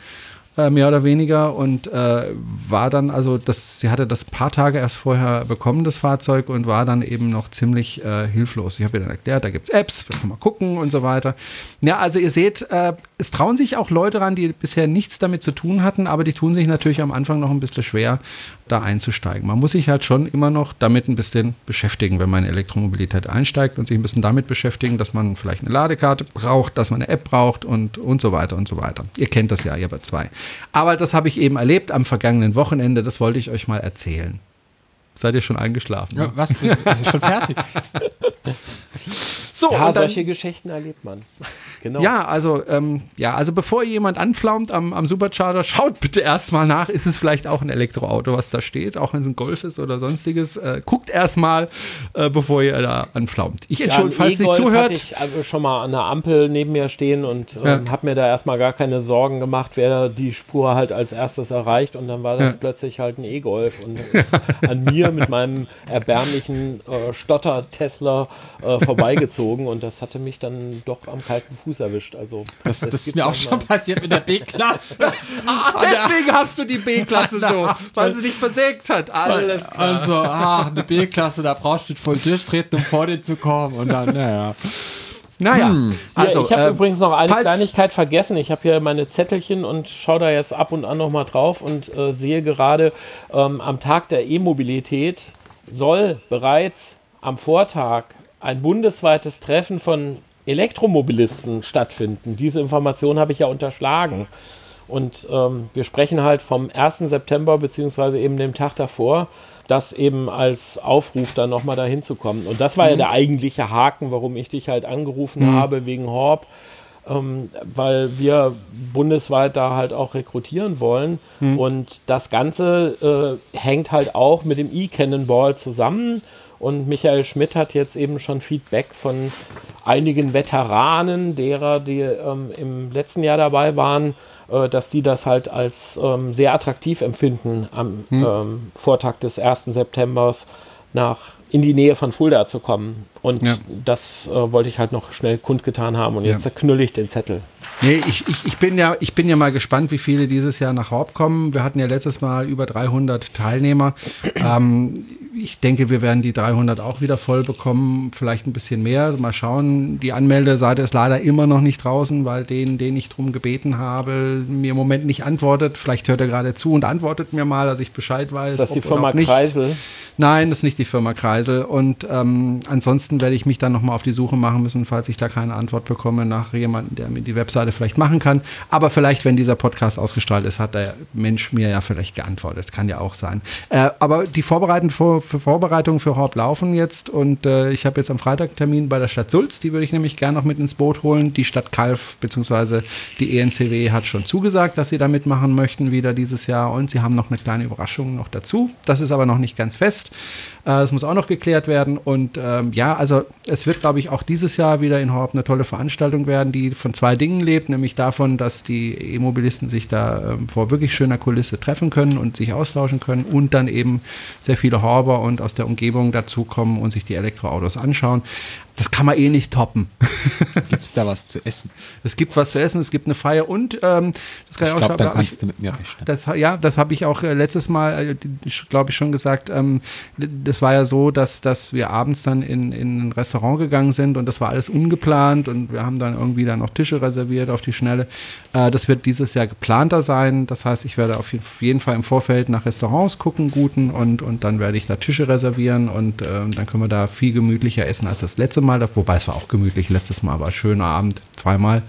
Äh, mehr oder weniger und äh, war dann also das sie hatte das paar Tage erst vorher bekommen das Fahrzeug und war dann eben noch ziemlich äh, hilflos. Ich habe ihr dann erklärt, da gibt es Apps, wir können mal gucken und so weiter. Ja, also ihr seht, äh, es trauen sich auch Leute ran, die bisher nichts damit zu tun hatten, aber die tun sich natürlich am Anfang noch ein bisschen schwer, da einzusteigen. Man muss sich halt schon immer noch damit ein bisschen beschäftigen, wenn man in Elektromobilität einsteigt und sich ein bisschen damit beschäftigen, dass man vielleicht eine Ladekarte braucht, dass man eine App braucht und, und so weiter und so weiter. Ihr kennt das ja, ihr habt zwei. Aber das habe ich eben erlebt am vergangenen Wochenende, das wollte ich euch mal erzählen. Seid ihr schon eingeschlafen? Ja, was? Bist, bist schon fertig? so, ja, solche Geschichten erlebt man. Genau. Ja, also, ähm, ja, also bevor jemand anflaumt am, am Supercharger, schaut bitte erstmal nach, ist es vielleicht auch ein Elektroauto, was da steht, auch wenn es ein Golf ist oder sonstiges. Äh, guckt erstmal, äh, bevor ihr da anflaumt. Ich entschuldige, ja, falls ihr zuhört. hatte ich also schon mal an der Ampel neben mir stehen und ähm, ja. habe mir da erstmal gar keine Sorgen gemacht, wer die Spur halt als erstes erreicht und dann war das ja. plötzlich halt ein E-Golf und ist an mir mit meinem erbärmlichen äh, Stotter-Tesla äh, vorbeigezogen und das hatte mich dann doch am kalten Fuß erwischt. Also, das, das ist mir auch schon passiert mit der B-Klasse. ah, deswegen hast du die B-Klasse so, weil sie dich versägt hat. Alles klar. Also, ach, eine B-Klasse, da brauchst du voll durchtreten, um vor dir zu kommen. Und dann, naja. Naja, hm. also ja, ich habe äh, übrigens noch eine Kleinigkeit vergessen. Ich habe hier meine Zettelchen und schaue da jetzt ab und an noch mal drauf und äh, sehe gerade ähm, am Tag der E-Mobilität soll bereits am Vortag ein bundesweites Treffen von Elektromobilisten stattfinden. Diese Information habe ich ja unterschlagen. Und ähm, wir sprechen halt vom 1. September beziehungsweise eben dem Tag davor, das eben als Aufruf dann nochmal dahin zu kommen. Und das war mhm. ja der eigentliche Haken, warum ich dich halt angerufen mhm. habe wegen Horb, ähm, weil wir bundesweit da halt auch rekrutieren wollen. Mhm. Und das Ganze äh, hängt halt auch mit dem E-Cannonball zusammen. Und Michael Schmidt hat jetzt eben schon Feedback von einigen Veteranen, derer, die ähm, im letzten Jahr dabei waren, äh, dass die das halt als ähm, sehr attraktiv empfinden, am hm. ähm, Vortag des 1. Septembers nach in die Nähe von Fulda zu kommen. Und ja. das äh, wollte ich halt noch schnell kundgetan haben. Und jetzt ja. knülle ich den Zettel. Nee, ich, ich, ich, bin ja, ich bin ja mal gespannt, wie viele dieses Jahr nach Horb kommen. Wir hatten ja letztes Mal über 300 Teilnehmer. Ähm, ich denke, wir werden die 300 auch wieder voll bekommen, vielleicht ein bisschen mehr. Mal schauen. Die Anmeldeseite ist leider immer noch nicht draußen, weil den, den ich drum gebeten habe, mir im Moment nicht antwortet. Vielleicht hört er gerade zu und antwortet mir mal, dass ich Bescheid weiß. Ist das die Firma Kreisel? Nein, das ist nicht die Firma Kreisel. Und ähm, ansonsten werde ich mich dann nochmal auf die Suche machen müssen, falls ich da keine Antwort bekomme, nach jemandem, der mir die Webseite vielleicht machen kann. Aber vielleicht, wenn dieser Podcast ausgestrahlt ist, hat der Mensch mir ja vielleicht geantwortet. Kann ja auch sein. Äh, aber die Vorbereitungen für, für Vorbereitungen für Horb laufen jetzt und äh, ich habe jetzt am Freitag Termin bei der Stadt Sulz. Die würde ich nämlich gerne noch mit ins Boot holen. Die Stadt Kalf bzw. die ENCW hat schon zugesagt, dass sie da mitmachen möchten wieder dieses Jahr und sie haben noch eine kleine Überraschung noch dazu. Das ist aber noch nicht ganz fest. Äh, das muss auch noch geklärt werden und ähm, ja, also es wird, glaube ich, auch dieses Jahr wieder in Horb eine tolle Veranstaltung werden, die von zwei Dingen lebt, nämlich davon, dass die E-Mobilisten sich da ähm, vor wirklich schöner Kulisse treffen können und sich austauschen können und dann eben sehr viele Horber und aus der Umgebung dazukommen und sich die Elektroautos anschauen. Das kann man eh nicht toppen. gibt es da was zu essen? Es gibt was zu essen, es gibt eine Feier und ähm, das kann ich, ich glaube, da kannst ich, du mit mir rechnen. Das, ja, das habe ich auch äh, letztes Mal, äh, glaube ich, schon gesagt. Ähm, das war ja so, dass, dass wir abends dann in, in ein Restaurant gegangen sind und das war alles ungeplant und wir haben dann irgendwie dann noch Tische reserviert auf die Schnelle. Äh, das wird dieses Jahr geplanter sein. Das heißt, ich werde auf jeden Fall im Vorfeld nach Restaurants gucken, guten und, und dann werde ich da Tische reservieren und ähm, dann können wir da viel gemütlicher essen als das letzte Mal, wobei es war auch gemütlich. Letztes Mal war ein schöner Abend, zweimal.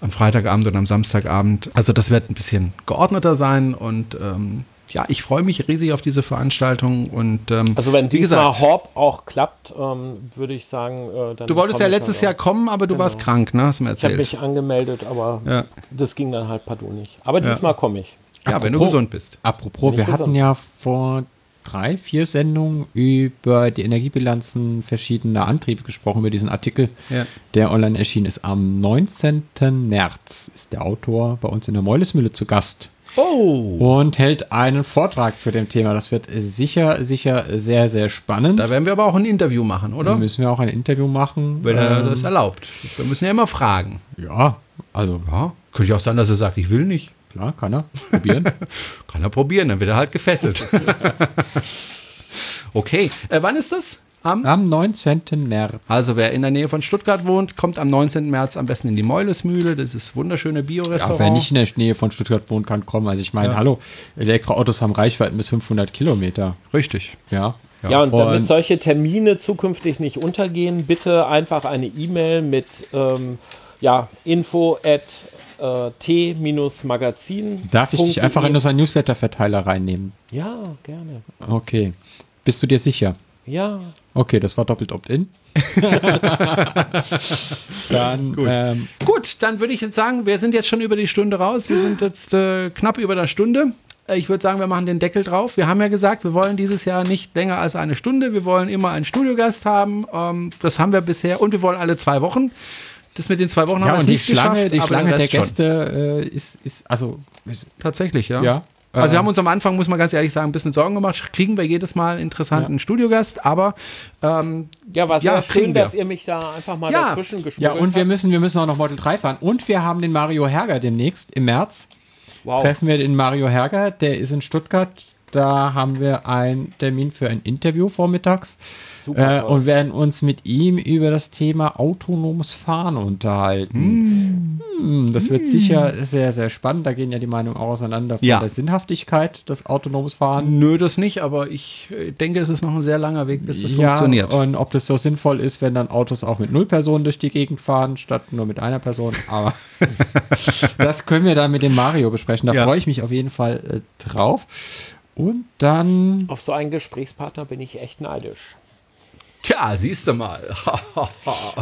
Am Freitagabend und am Samstagabend. Also das wird ein bisschen geordneter sein und ähm, ja, ich freue mich riesig auf diese Veranstaltung und ähm, also wenn diesmal Horb auch klappt, ähm, würde ich sagen, äh, dann du wolltest ja letztes Jahr kommen, aber du genau. warst krank, ne? Hast du mir erzählt. Ich habe mich angemeldet, aber ja. das ging dann halt partout nicht. Aber diesmal ja. komme ich. Ja, apropos, wenn du gesund bist. Apropos, wir gesund. hatten ja vor drei, vier Sendungen über die Energiebilanzen verschiedener Antriebe gesprochen, über diesen Artikel, ja. der online erschienen ist. Am 19. März ist der Autor bei uns in der Meulesmühle zu Gast. Oh. Und hält einen Vortrag zu dem Thema. Das wird sicher, sicher sehr, sehr spannend. Da werden wir aber auch ein Interview machen, oder? Da müssen wir auch ein Interview machen. Wenn er ähm, das erlaubt. Wir müssen ja immer fragen. Ja, also. Ja, könnte ich auch sein, dass er sagt, ich will nicht. Klar, kann er. Probieren. kann er probieren, dann wird er halt gefesselt. okay, äh, wann ist das? Am, am 19. März. Also wer in der Nähe von Stuttgart wohnt, kommt am 19. März am besten in die Meulesmühle. Das ist wunderschöne Bio-Restaurant. Ja, wer nicht in der Nähe von Stuttgart wohnt, kann kommen. Also ich meine, ja. hallo, Elektroautos haben Reichweiten bis 500 Kilometer. Richtig. Ja. Ja, ja und damit solche Termine zukünftig nicht untergehen, bitte einfach eine E-Mail mit ähm, ja, info at äh, t-magazin. Darf ich dich einfach in unseren Newsletter-Verteiler reinnehmen? Ja, gerne. Okay. Bist du dir sicher? Ja. Okay, das war doppelt Opt-in. dann, Gut. Ähm, Gut, dann würde ich jetzt sagen, wir sind jetzt schon über die Stunde raus. Wir sind jetzt äh, knapp über der Stunde. Äh, ich würde sagen, wir machen den Deckel drauf. Wir haben ja gesagt, wir wollen dieses Jahr nicht länger als eine Stunde. Wir wollen immer einen Studiogast haben. Ähm, das haben wir bisher. Und wir wollen alle zwei Wochen. Das mit den zwei Wochen ja, haben wir nicht die Schlange, geschafft. Die Schlange der Gäste äh, ist, ist, also. Ist, Tatsächlich, ja. Ja, also wir haben uns am Anfang, muss man ganz ehrlich sagen, ein bisschen Sorgen gemacht. Kriegen wir jedes Mal einen interessanten ja. Studiogast, aber ähm, ja, war sehr ja, schön, dass ihr mich da einfach mal ja. dazwischen geschmuggelt Ja, und wir müssen, wir müssen auch noch Model 3 fahren. Und wir haben den Mario Herger demnächst im März. Wow. Treffen wir den Mario Herger, der ist in Stuttgart. Da haben wir einen Termin für ein Interview vormittags. Super, äh, und werden uns mit ihm über das Thema autonomes Fahren unterhalten. Mm. das wird mm. sicher sehr, sehr spannend. Da gehen ja die Meinungen auch auseinander von ja. der Sinnhaftigkeit des autonomes Fahren. Nö, das nicht, aber ich äh, denke, es ist noch ein sehr langer Weg, bis das ja, funktioniert. Und ob das so sinnvoll ist, wenn dann Autos auch mit null Personen durch die Gegend fahren, statt nur mit einer Person. Aber das können wir dann mit dem Mario besprechen. Da ja. freue ich mich auf jeden Fall äh, drauf. Und dann. Auf so einen Gesprächspartner bin ich echt neidisch. Tja, siehst du mal.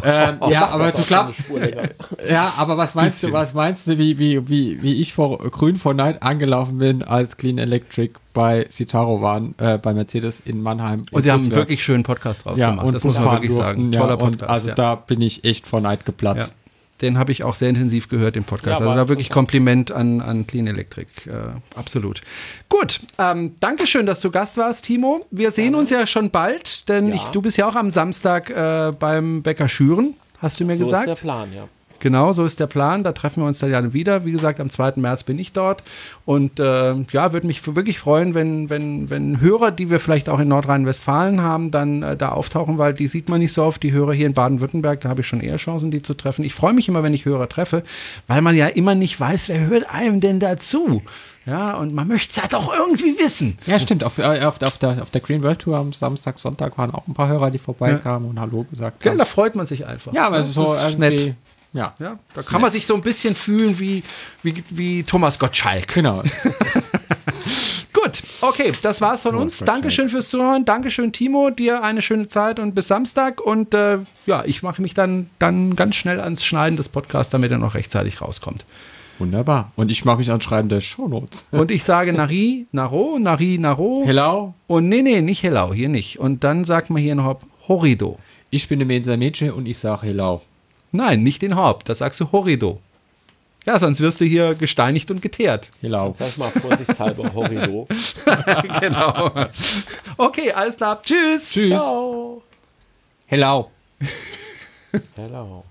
ähm, ja, aber du glaubst. ja, aber was meinst Bisschen. du, was meinst du, wie, wie, wie, wie ich vor grün vor Neid angelaufen bin, als Clean Electric bei Citaro waren, äh, bei Mercedes in Mannheim. Und sie haben einen wirklich schönen Podcast rausgemacht. Ja, und das muss man wirklich durften, sagen. Toller Podcast. also ja. da bin ich echt vor Neid geplatzt. Ja den habe ich auch sehr intensiv gehört im Podcast. Ja, also da wirklich Kompliment an, an Clean Electric. Äh, absolut. Gut, ähm, Dankeschön, dass du Gast warst, Timo. Wir sehen uns ja schon bald, denn ja. ich, du bist ja auch am Samstag äh, beim Bäcker Schüren, hast du mir so gesagt. So ist der Plan, ja. Genau, so ist der Plan. Da treffen wir uns dann wieder. Wie gesagt, am 2. März bin ich dort. Und äh, ja, würde mich wirklich freuen, wenn, wenn, wenn Hörer, die wir vielleicht auch in Nordrhein-Westfalen haben, dann äh, da auftauchen, weil die sieht man nicht so oft. Die Hörer hier in Baden-Württemberg, da habe ich schon eher Chancen, die zu treffen. Ich freue mich immer, wenn ich Hörer treffe, weil man ja immer nicht weiß, wer hört einem denn dazu. Ja, und man möchte es halt doch irgendwie wissen. Ja, stimmt. Auf, äh, auf, auf, der, auf der Green World Tour am Samstag, Sonntag waren auch ein paar Hörer, die vorbeikamen ja. und Hallo gesagt haben. Ja, da freut man sich einfach. Ja, aber ja, so irgendwie, nett. Ja. ja da kann man sich so ein bisschen fühlen wie, wie, wie Thomas Gottschalk. Genau. Gut, okay, das war's von Thomas uns. Gottschalk. Dankeschön fürs Zuhören. Dankeschön, Timo. Dir eine schöne Zeit und bis Samstag. Und äh, ja, ich mache mich dann, dann ganz schnell ans Schneiden des Podcasts, damit er noch rechtzeitig rauskommt. Wunderbar. Und ich mache mich ans Schreiben der Shownotes. Und ich sage Nari, Naro, Nari, Naro. Hello. Und nee, nee, nicht Hello, hier nicht. Und dann sagt man hier noch Horido. Ich bin der Mensa Mädchen und ich sage Hello. Nein, nicht den Haupt, das sagst du Horrido. Ja, sonst wirst du hier gesteinigt und geteert. Genau. Sag mal vorsichtshalber Horrido. genau. Okay, alles klar. Tschüss. Tschüss. Ciao. Hello. Hello.